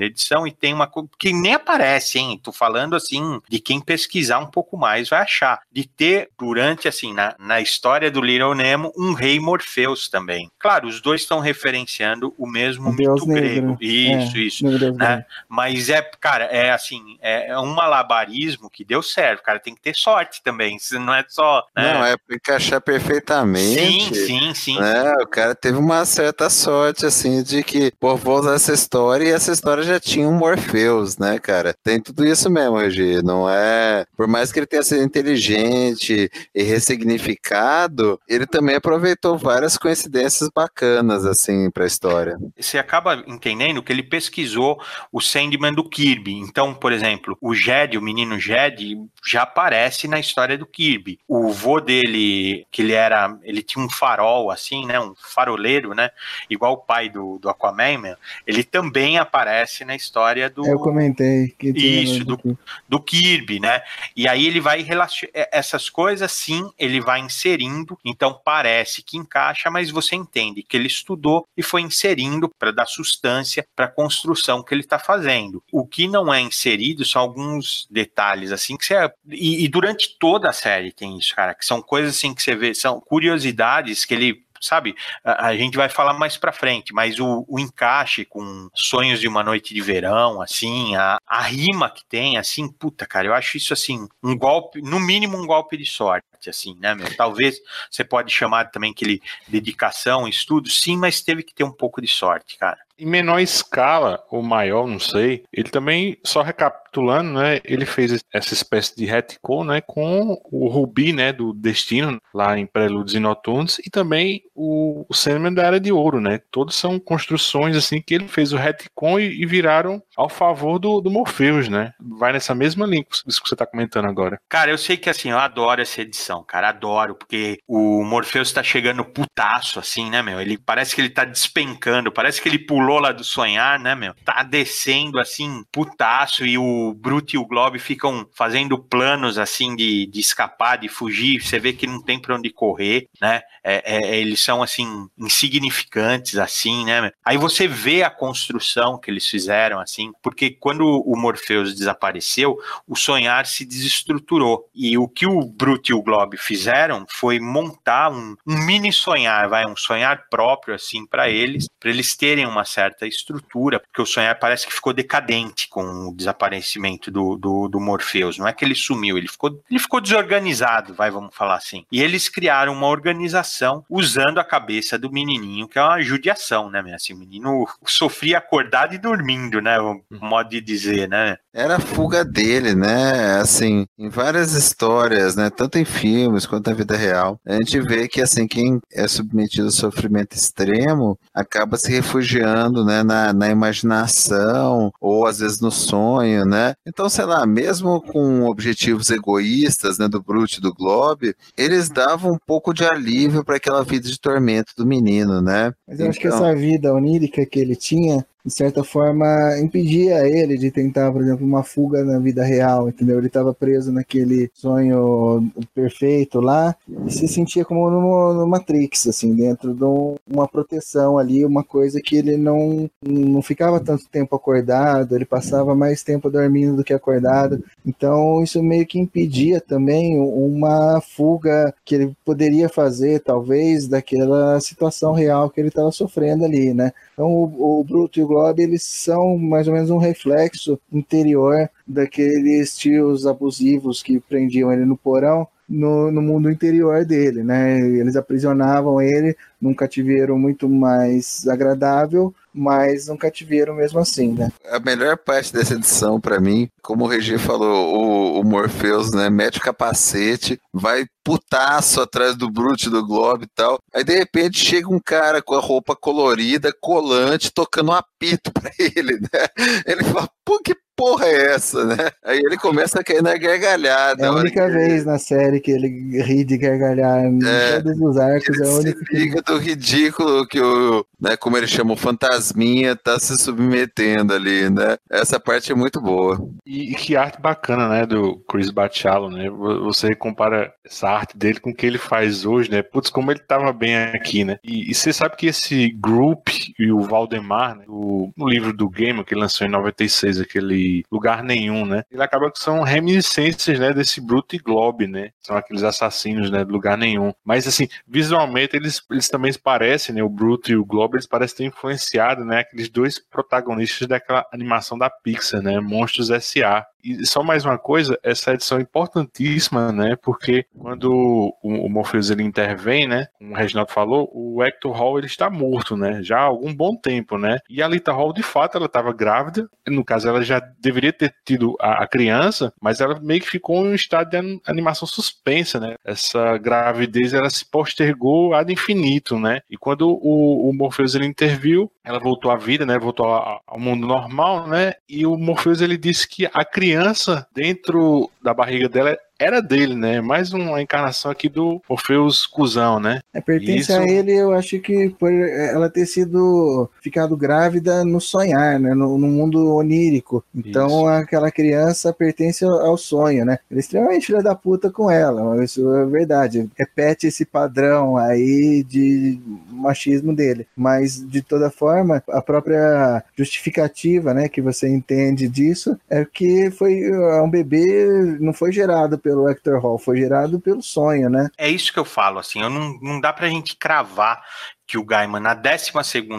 edição e tem uma que nem aparece, hein? Tô falando assim de quem pesquisar um pouco mais vai achar de ter durante assim na, na história do Little Nemo um rei Morpheus também. Claro, os dois estão referenciando o mesmo Deus mito grego. Isso, é, isso. Né? Mas é, cara, é assim, é, é, um malabarismo que deu certo, cara. Tem que ter sorte também. Não é só. Né? Não, é pra encaixar perfeitamente. Sim, sim, sim. Né? O cara teve uma certa sorte, assim, de que, pô, vou usar essa história e essa história já tinha um Morpheus, né, cara? Tem tudo isso mesmo, Regi. Não é. Por mais que ele tenha sido inteligente e ressignificado, ele também aproveitou várias coincidências bacanas, assim, pra história. Você acaba entendendo que ele pesquisou o Sandman do Kirby. Então, por exemplo, o Jed, o menino Jed, já aparece na história do Kirby. O vô dele, que ele era. Ele tinha um farol, assim, né? Um faroleiro, né? Igual o pai do, do Aquaman, ele também aparece na história do. Eu comentei. Que isso, do, do Kirby, né? E aí ele vai relacionar. É, essas coisas, sim, ele vai inserindo. Então parece que encaixa, mas você entende que ele estudou e foi inserindo para dar sustância para a construção que ele está fazendo. O que não é inserido são alguns detalhes, assim, que você. E, e durante toda a série tem isso, cara, que são coisas assim que você vê, são curiosidades que ele sabe? A, a gente vai falar mais pra frente, mas o, o, encaixe com Sonhos de uma Noite de Verão, assim, a, a rima que tem, assim, puta, cara, eu acho isso, assim, um golpe, no mínimo um golpe de sorte, assim, né, meu? Talvez você pode chamar também aquele dedicação, estudo, sim, mas teve que ter um pouco de sorte, cara em menor escala, ou maior, não sei, ele também, só recapitulando, né, ele fez essa espécie de retcon, né, com o Rubi, né, do Destino, lá em Prelúdios e Noturnos, e também o, o Sandman da Era de Ouro, né, todos são construções, assim, que ele fez o retcon e, e viraram ao favor do, do Morpheus, né, vai nessa mesma linha, isso que você tá comentando agora. Cara, eu sei que, assim, eu adoro essa edição, cara, adoro, porque o Morpheus tá chegando putaço, assim, né, meu, ele parece que ele tá despencando, parece que ele pulou lá do sonhar, né, meu? Tá descendo assim, putaço, e o Brute e o Globe ficam fazendo planos assim de, de escapar, de fugir. Você vê que não tem pra onde correr, né? É, é, eles são assim, insignificantes, assim, né? Aí você vê a construção que eles fizeram, assim, porque quando o Morpheus desapareceu, o sonhar se desestruturou. E o que o Brute e o Globe fizeram foi montar um, um mini sonhar, vai, um sonhar próprio, assim, para eles, para eles terem uma certa certa estrutura, porque o sonhar parece que ficou decadente com o desaparecimento do, do, do Morpheus. Não é que ele sumiu, ele ficou, ele ficou desorganizado, vai, vamos falar assim. E eles criaram uma organização usando a cabeça do menininho, que é uma judiação, né, assim, o menino sofria acordado e dormindo, né, o modo de dizer, né. Era a fuga dele, né, assim, em várias histórias, né, tanto em filmes quanto na vida real, a gente vê que, assim, quem é submetido ao sofrimento extremo acaba se refugiando né, na, na imaginação ou às vezes no sonho, né? Então, sei lá, mesmo com objetivos egoístas, né, do Brute e do Globe, eles davam um pouco de alívio para aquela vida de tormento do menino, né? Mas eu então... acho que essa vida onírica que ele tinha de certa forma, impedia ele de tentar, por exemplo, uma fuga na vida real, entendeu? Ele estava preso naquele sonho perfeito lá e se sentia como no, Matrix, assim, dentro de uma proteção ali, uma coisa que ele não, não ficava tanto tempo acordado, ele passava mais tempo dormindo do que acordado. Então, isso meio que impedia também uma fuga que ele poderia fazer, talvez, daquela situação real que ele estava sofrendo ali, né? Então, o, o Bruto e o Globe, eles são mais ou menos um reflexo interior daqueles tios abusivos que prendiam ele no porão no, no mundo interior dele, né? Eles aprisionavam ele num cativeiro muito mais agradável, mas um cativeiro mesmo assim, né? A melhor parte dessa edição, para mim, como o Regi falou, o, o Morpheus, né, mete o capacete, vai putaço atrás do Brute do Globo e tal. Aí de repente chega um cara com a roupa colorida, colante, tocando um apito pra ele, né? Ele fala, pô, que porra é essa, né? Aí ele começa a cair na gargalhada. É a única vez na série que ele ri de gargalhar. Em é, todos os arcos é a única. Fica do ridículo que o, né, como ele chama, o fantasminha tá se submetendo ali, né? Essa parte é muito boa. E, e que arte bacana, né, do Chris Bachalo, né? Você compara essa arte dele com o que ele faz hoje, né? Putz, como ele tava bem aqui, né? E, você sabe que esse Group e o Valdemar, né, o, o livro do Game que lançou em 96, aquele lugar nenhum, né? Ele acaba que são reminiscências, né, desse Brute e Globe, né? São aqueles assassinos, né, de lugar nenhum. Mas assim, visualmente eles, eles também parecem, né, o Brute e o Globe, eles parecem ter influenciado, né, aqueles dois protagonistas daquela animação da Pixar, né, Monstros S.A. E só mais uma coisa, essa edição é importantíssima, né? Porque quando o, o Morpheus ele intervém, né? Como o Reginaldo falou, o Hector Hall ele está morto, né? Já há algum bom tempo, né? E a Lita Hall, de fato, ela estava grávida. No caso, ela já deveria ter tido a, a, criança, mas ela meio que ficou em um estado de animação suspensa, né? Essa gravidez ela se postergou ad infinito, né? E quando o, o Morpheus ele interviu, ela voltou à vida, né? Voltou ao mundo normal, né? E o Morpheus ele disse que a criança dentro da barriga dela era dele, né? Mais uma encarnação aqui do Orfeus Cusão, né? É, pertence Isso... a ele, eu acho que por ela ter sido ficado grávida no sonhar, né? No, no mundo onírico. Então isso. aquela criança pertence ao sonho, né? Ele é extremamente filha da puta com ela, isso é verdade. Repete esse padrão aí de machismo dele. Mas de toda forma, a própria justificativa, né, que você entende disso é que foi é um bebê não foi gerado pelo Hector Hall, foi gerado pelo sonho, né? É isso que eu falo, assim, eu não, não dá pra gente cravar que o Gaiman, na 12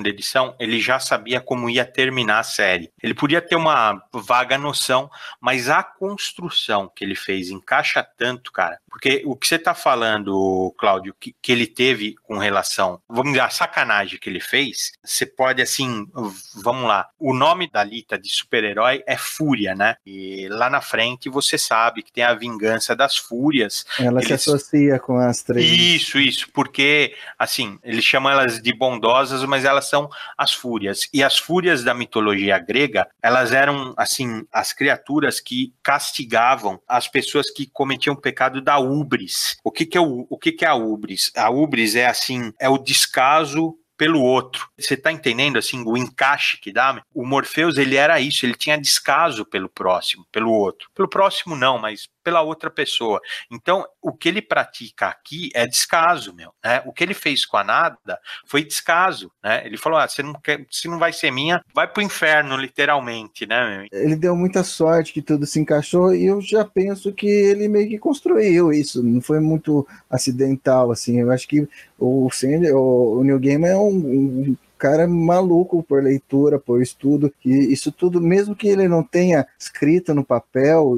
edição, ele já sabia como ia terminar a série. Ele podia ter uma vaga noção, mas a construção que ele fez encaixa tanto, cara. Porque o que você tá falando, Cláudio, que, que ele teve com relação, vamos dizer, a sacanagem que ele fez, você pode, assim, vamos lá, o nome da Lita de super-herói é Fúria, né? E lá na frente você sabe que tem a vingança das Fúrias. Ela Eles... se associa com as três. Isso, isso, porque, assim, ele chama ela elas de bondosas, mas elas são as fúrias. E as fúrias da mitologia grega, elas eram, assim, as criaturas que castigavam as pessoas que cometiam o pecado da ubris. O que, que é o, o que, que é a ubris? A ubris é assim, é o descaso pelo outro. Você tá entendendo assim o encaixe que dá? O Morpheus, ele era isso, ele tinha descaso pelo próximo, pelo outro. Pelo próximo não, mas pela outra pessoa. Então, o que ele pratica aqui é descaso, meu. Né? O que ele fez com a nada foi descaso, né? Ele falou: ah, você não quer, se não vai ser minha, vai pro inferno, literalmente, né? Meu? Ele deu muita sorte que tudo se encaixou e eu já penso que ele meio que construiu isso. Não foi muito acidental, assim. Eu acho que o, o, New Game é um, um cara maluco por leitura, por estudo, e isso tudo, mesmo que ele não tenha escrito no papel,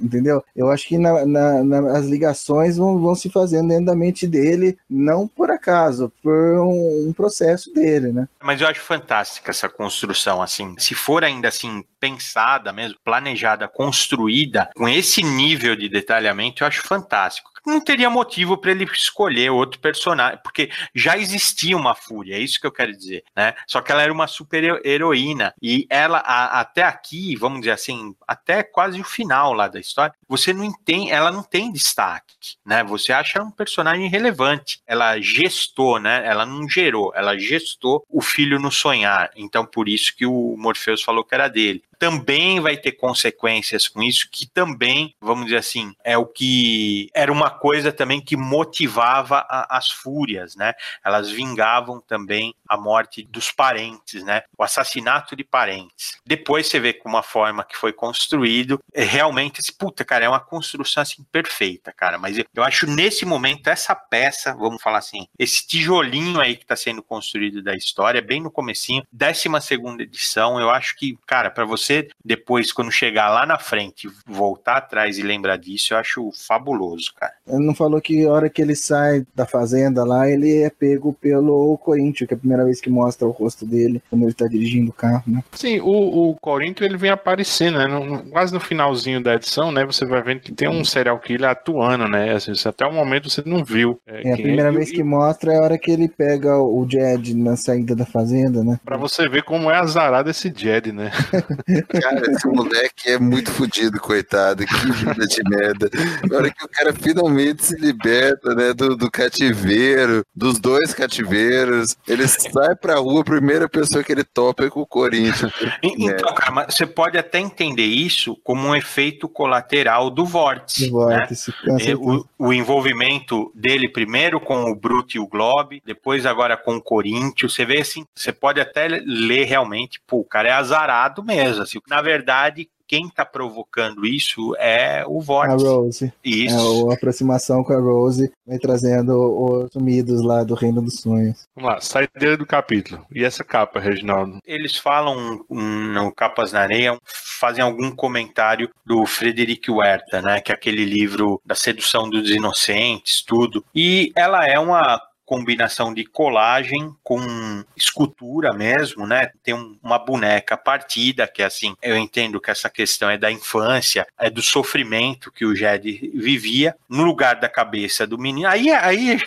entendeu? Eu acho que na, na, na, as ligações vão, vão, se fazendo dentro da mente dele, não por acaso, por um, um processo dele, né? Mas eu acho fantástica essa construção, assim, se for ainda assim pensada mesmo, planejada, construída, com esse nível de detalhamento, eu acho fantástico não teria motivo para ele escolher outro personagem, porque já existia uma Fúria, é isso que eu quero dizer, né? Só que ela era uma super heroína e ela a, até aqui, vamos dizer assim, até quase o final lá da história, você não entende, ela não tem destaque, né? Você acha um personagem relevante. Ela gestou, né? Ela não gerou, ela gestou o filho no sonhar. Então por isso que o Morpheus falou que era dele também vai ter consequências com isso, que também, vamos dizer assim, é o que era uma coisa também que motivava a, as fúrias, né? Elas vingavam também a morte dos parentes, né? O assassinato de parentes. Depois você vê com uma forma que foi construído, é realmente, puta, cara, é uma construção assim perfeita, cara. Mas eu acho nesse momento essa peça, vamos falar assim, esse tijolinho aí que está sendo construído da história, bem no comecinho, 12 segunda edição, eu acho que, cara, para você você depois, quando chegar lá na frente, voltar atrás e lembrar disso, eu acho fabuloso, cara. Ele não falou que a hora que ele sai da fazenda lá, ele é pego pelo Corinthians, que é a primeira vez que mostra o rosto dele quando ele tá dirigindo o carro, né? Sim, o, o Corinthians ele vem aparecendo, né? No, quase no finalzinho da edição, né? Você vai vendo que tem um serial killer atuando, né? Assim, até o momento você não viu. É, é a primeira é, vez e, que mostra é a hora que ele pega o Jed na saída da fazenda, né? Pra você ver como é azarado esse Jed, né? Cara, esse moleque é muito fodido, coitado. Que vida de merda. Na hora que o cara finalmente se liberta, né, do, do cativeiro, dos dois cativeiros, ele sai pra rua, a primeira pessoa que ele topa é com o Corinthians. Então, cara, mas você pode até entender isso como um efeito colateral do vórtice. Do vórtice né? o, o envolvimento dele primeiro com o Brute e o Globe, depois agora com o Corinthians. Você vê assim, você pode até ler realmente, pô, o cara é azarado mesmo. Assim, na verdade, quem está provocando isso é o Vórtice. A Rose. Isso. É, a aproximação com a Rose vai trazendo os sumidos lá do Reino dos Sonhos. Vamos lá, saideira do capítulo. E essa capa, Reginaldo? Eles falam no Capas na Areia, fazem algum comentário do Frederic Huerta, né? Que é aquele livro da sedução dos inocentes, tudo. E ela é uma combinação de colagem com escultura mesmo, né? Tem um, uma boneca partida, que é assim, eu entendo que essa questão é da infância, é do sofrimento que o Jed vivia, no lugar da cabeça do menino. Aí, aí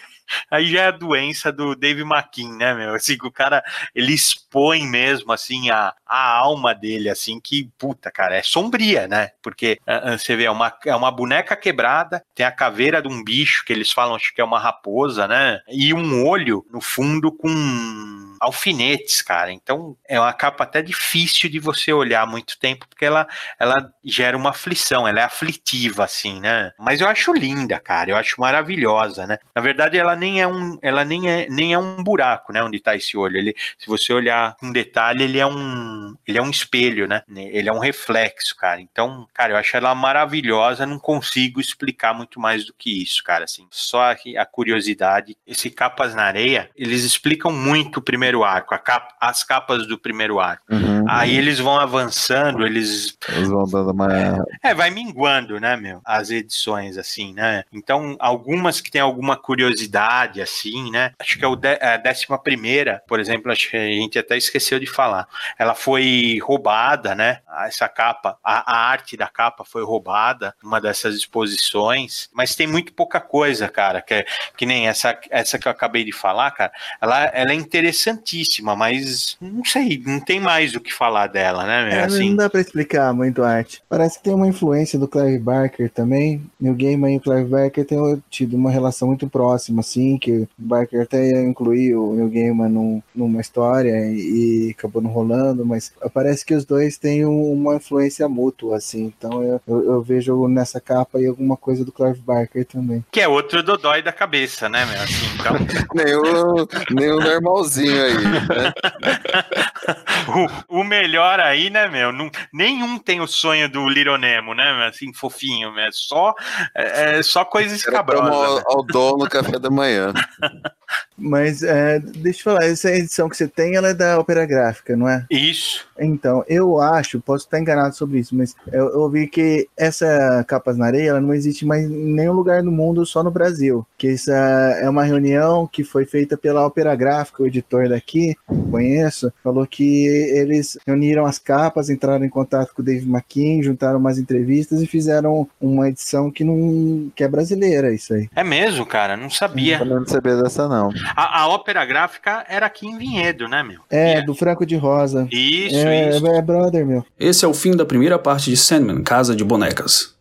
aí já é a doença do Dave McKean, né, meu? Assim, o cara, ele expõe mesmo, assim, a, a alma dele, assim, que, puta, cara, é sombria, né? Porque uh, você vê, é uma, é uma boneca quebrada, tem a caveira de um bicho, que eles falam, acho que é uma raposa, né? E um olho no fundo com alfinetes, cara. Então, é uma capa até difícil de você olhar muito tempo, porque ela, ela gera uma aflição, ela é aflitiva, assim, né? Mas eu acho linda, cara, eu acho maravilhosa, né? Na verdade, ela nem é um, ela nem é, nem é um buraco, né, onde tá esse olho. Ele, se você olhar com detalhe, ele é um, ele é um espelho, né? Ele é um reflexo, cara. Então, cara, eu acho ela maravilhosa, não consigo explicar muito mais do que isso, cara, assim. Só a curiosidade, esse Capas na Areia, eles explicam muito o primeiro arco, capa, as capas do primeiro arco. Uhum. Aí eles vão avançando, eles eles vão dando uma É, vai minguando, né, meu? As edições assim, né? Então, algumas que tem alguma curiosidade assim, né? Acho que é o de, a décima primeira, por exemplo, acho que a gente até esqueceu de falar. Ela foi roubada, né? Essa capa, a, a arte da capa foi roubada numa dessas exposições, mas tem muito pouca coisa, cara, que, é, que nem essa, essa que eu acabei de falar, cara, ela, ela é interessantíssima, mas não sei, não tem mais o que falar dela, né? É, assim. Não dá pra explicar muito a arte. Parece que tem uma influência do Clive Barker também. New Game e o Clive Barker têm tido uma relação muito próxima, assim, que o Barker até incluiu o New Gaiman num, numa história e, e acabou não rolando, mas parece que os dois têm uma influência mútua, assim. Então eu, eu, eu vejo nessa capa aí alguma coisa do Clive Barker também. Que é outro dodói da cabeça, né, meu? Assim, então... nem, o, nem o normalzinho aí, né? o, o, melhor aí, né, meu? Não, nenhum tem o sonho do Little Nemo, né, assim, fofinho, né? Só, é, é só coisa escabrosa. Ao, ao dono no café da manhã. Mas é, deixa eu falar, essa edição que você tem, ela é da Opera Gráfica, não é? Isso. Então, eu acho, posso estar enganado sobre isso, mas eu, eu ouvi que essa Capas na Areia, ela não existe mais em nenhum lugar do mundo, só no Brasil. Que essa é uma reunião que foi feita pela Opera Gráfica, o editor daqui, conheço, falou que eles reuniram as capas, entraram em contato com o Dave McKean, juntaram umas entrevistas e fizeram uma edição que não que é brasileira, isso aí. É mesmo, cara? Não sabia. Eu não sabia dessa, não. A, a ópera gráfica era aqui em Vinhedo, né, meu? É, do Franco de Rosa. Isso, é, isso. É brother, meu. Esse é o fim da primeira parte de Sandman, Casa de Bonecas.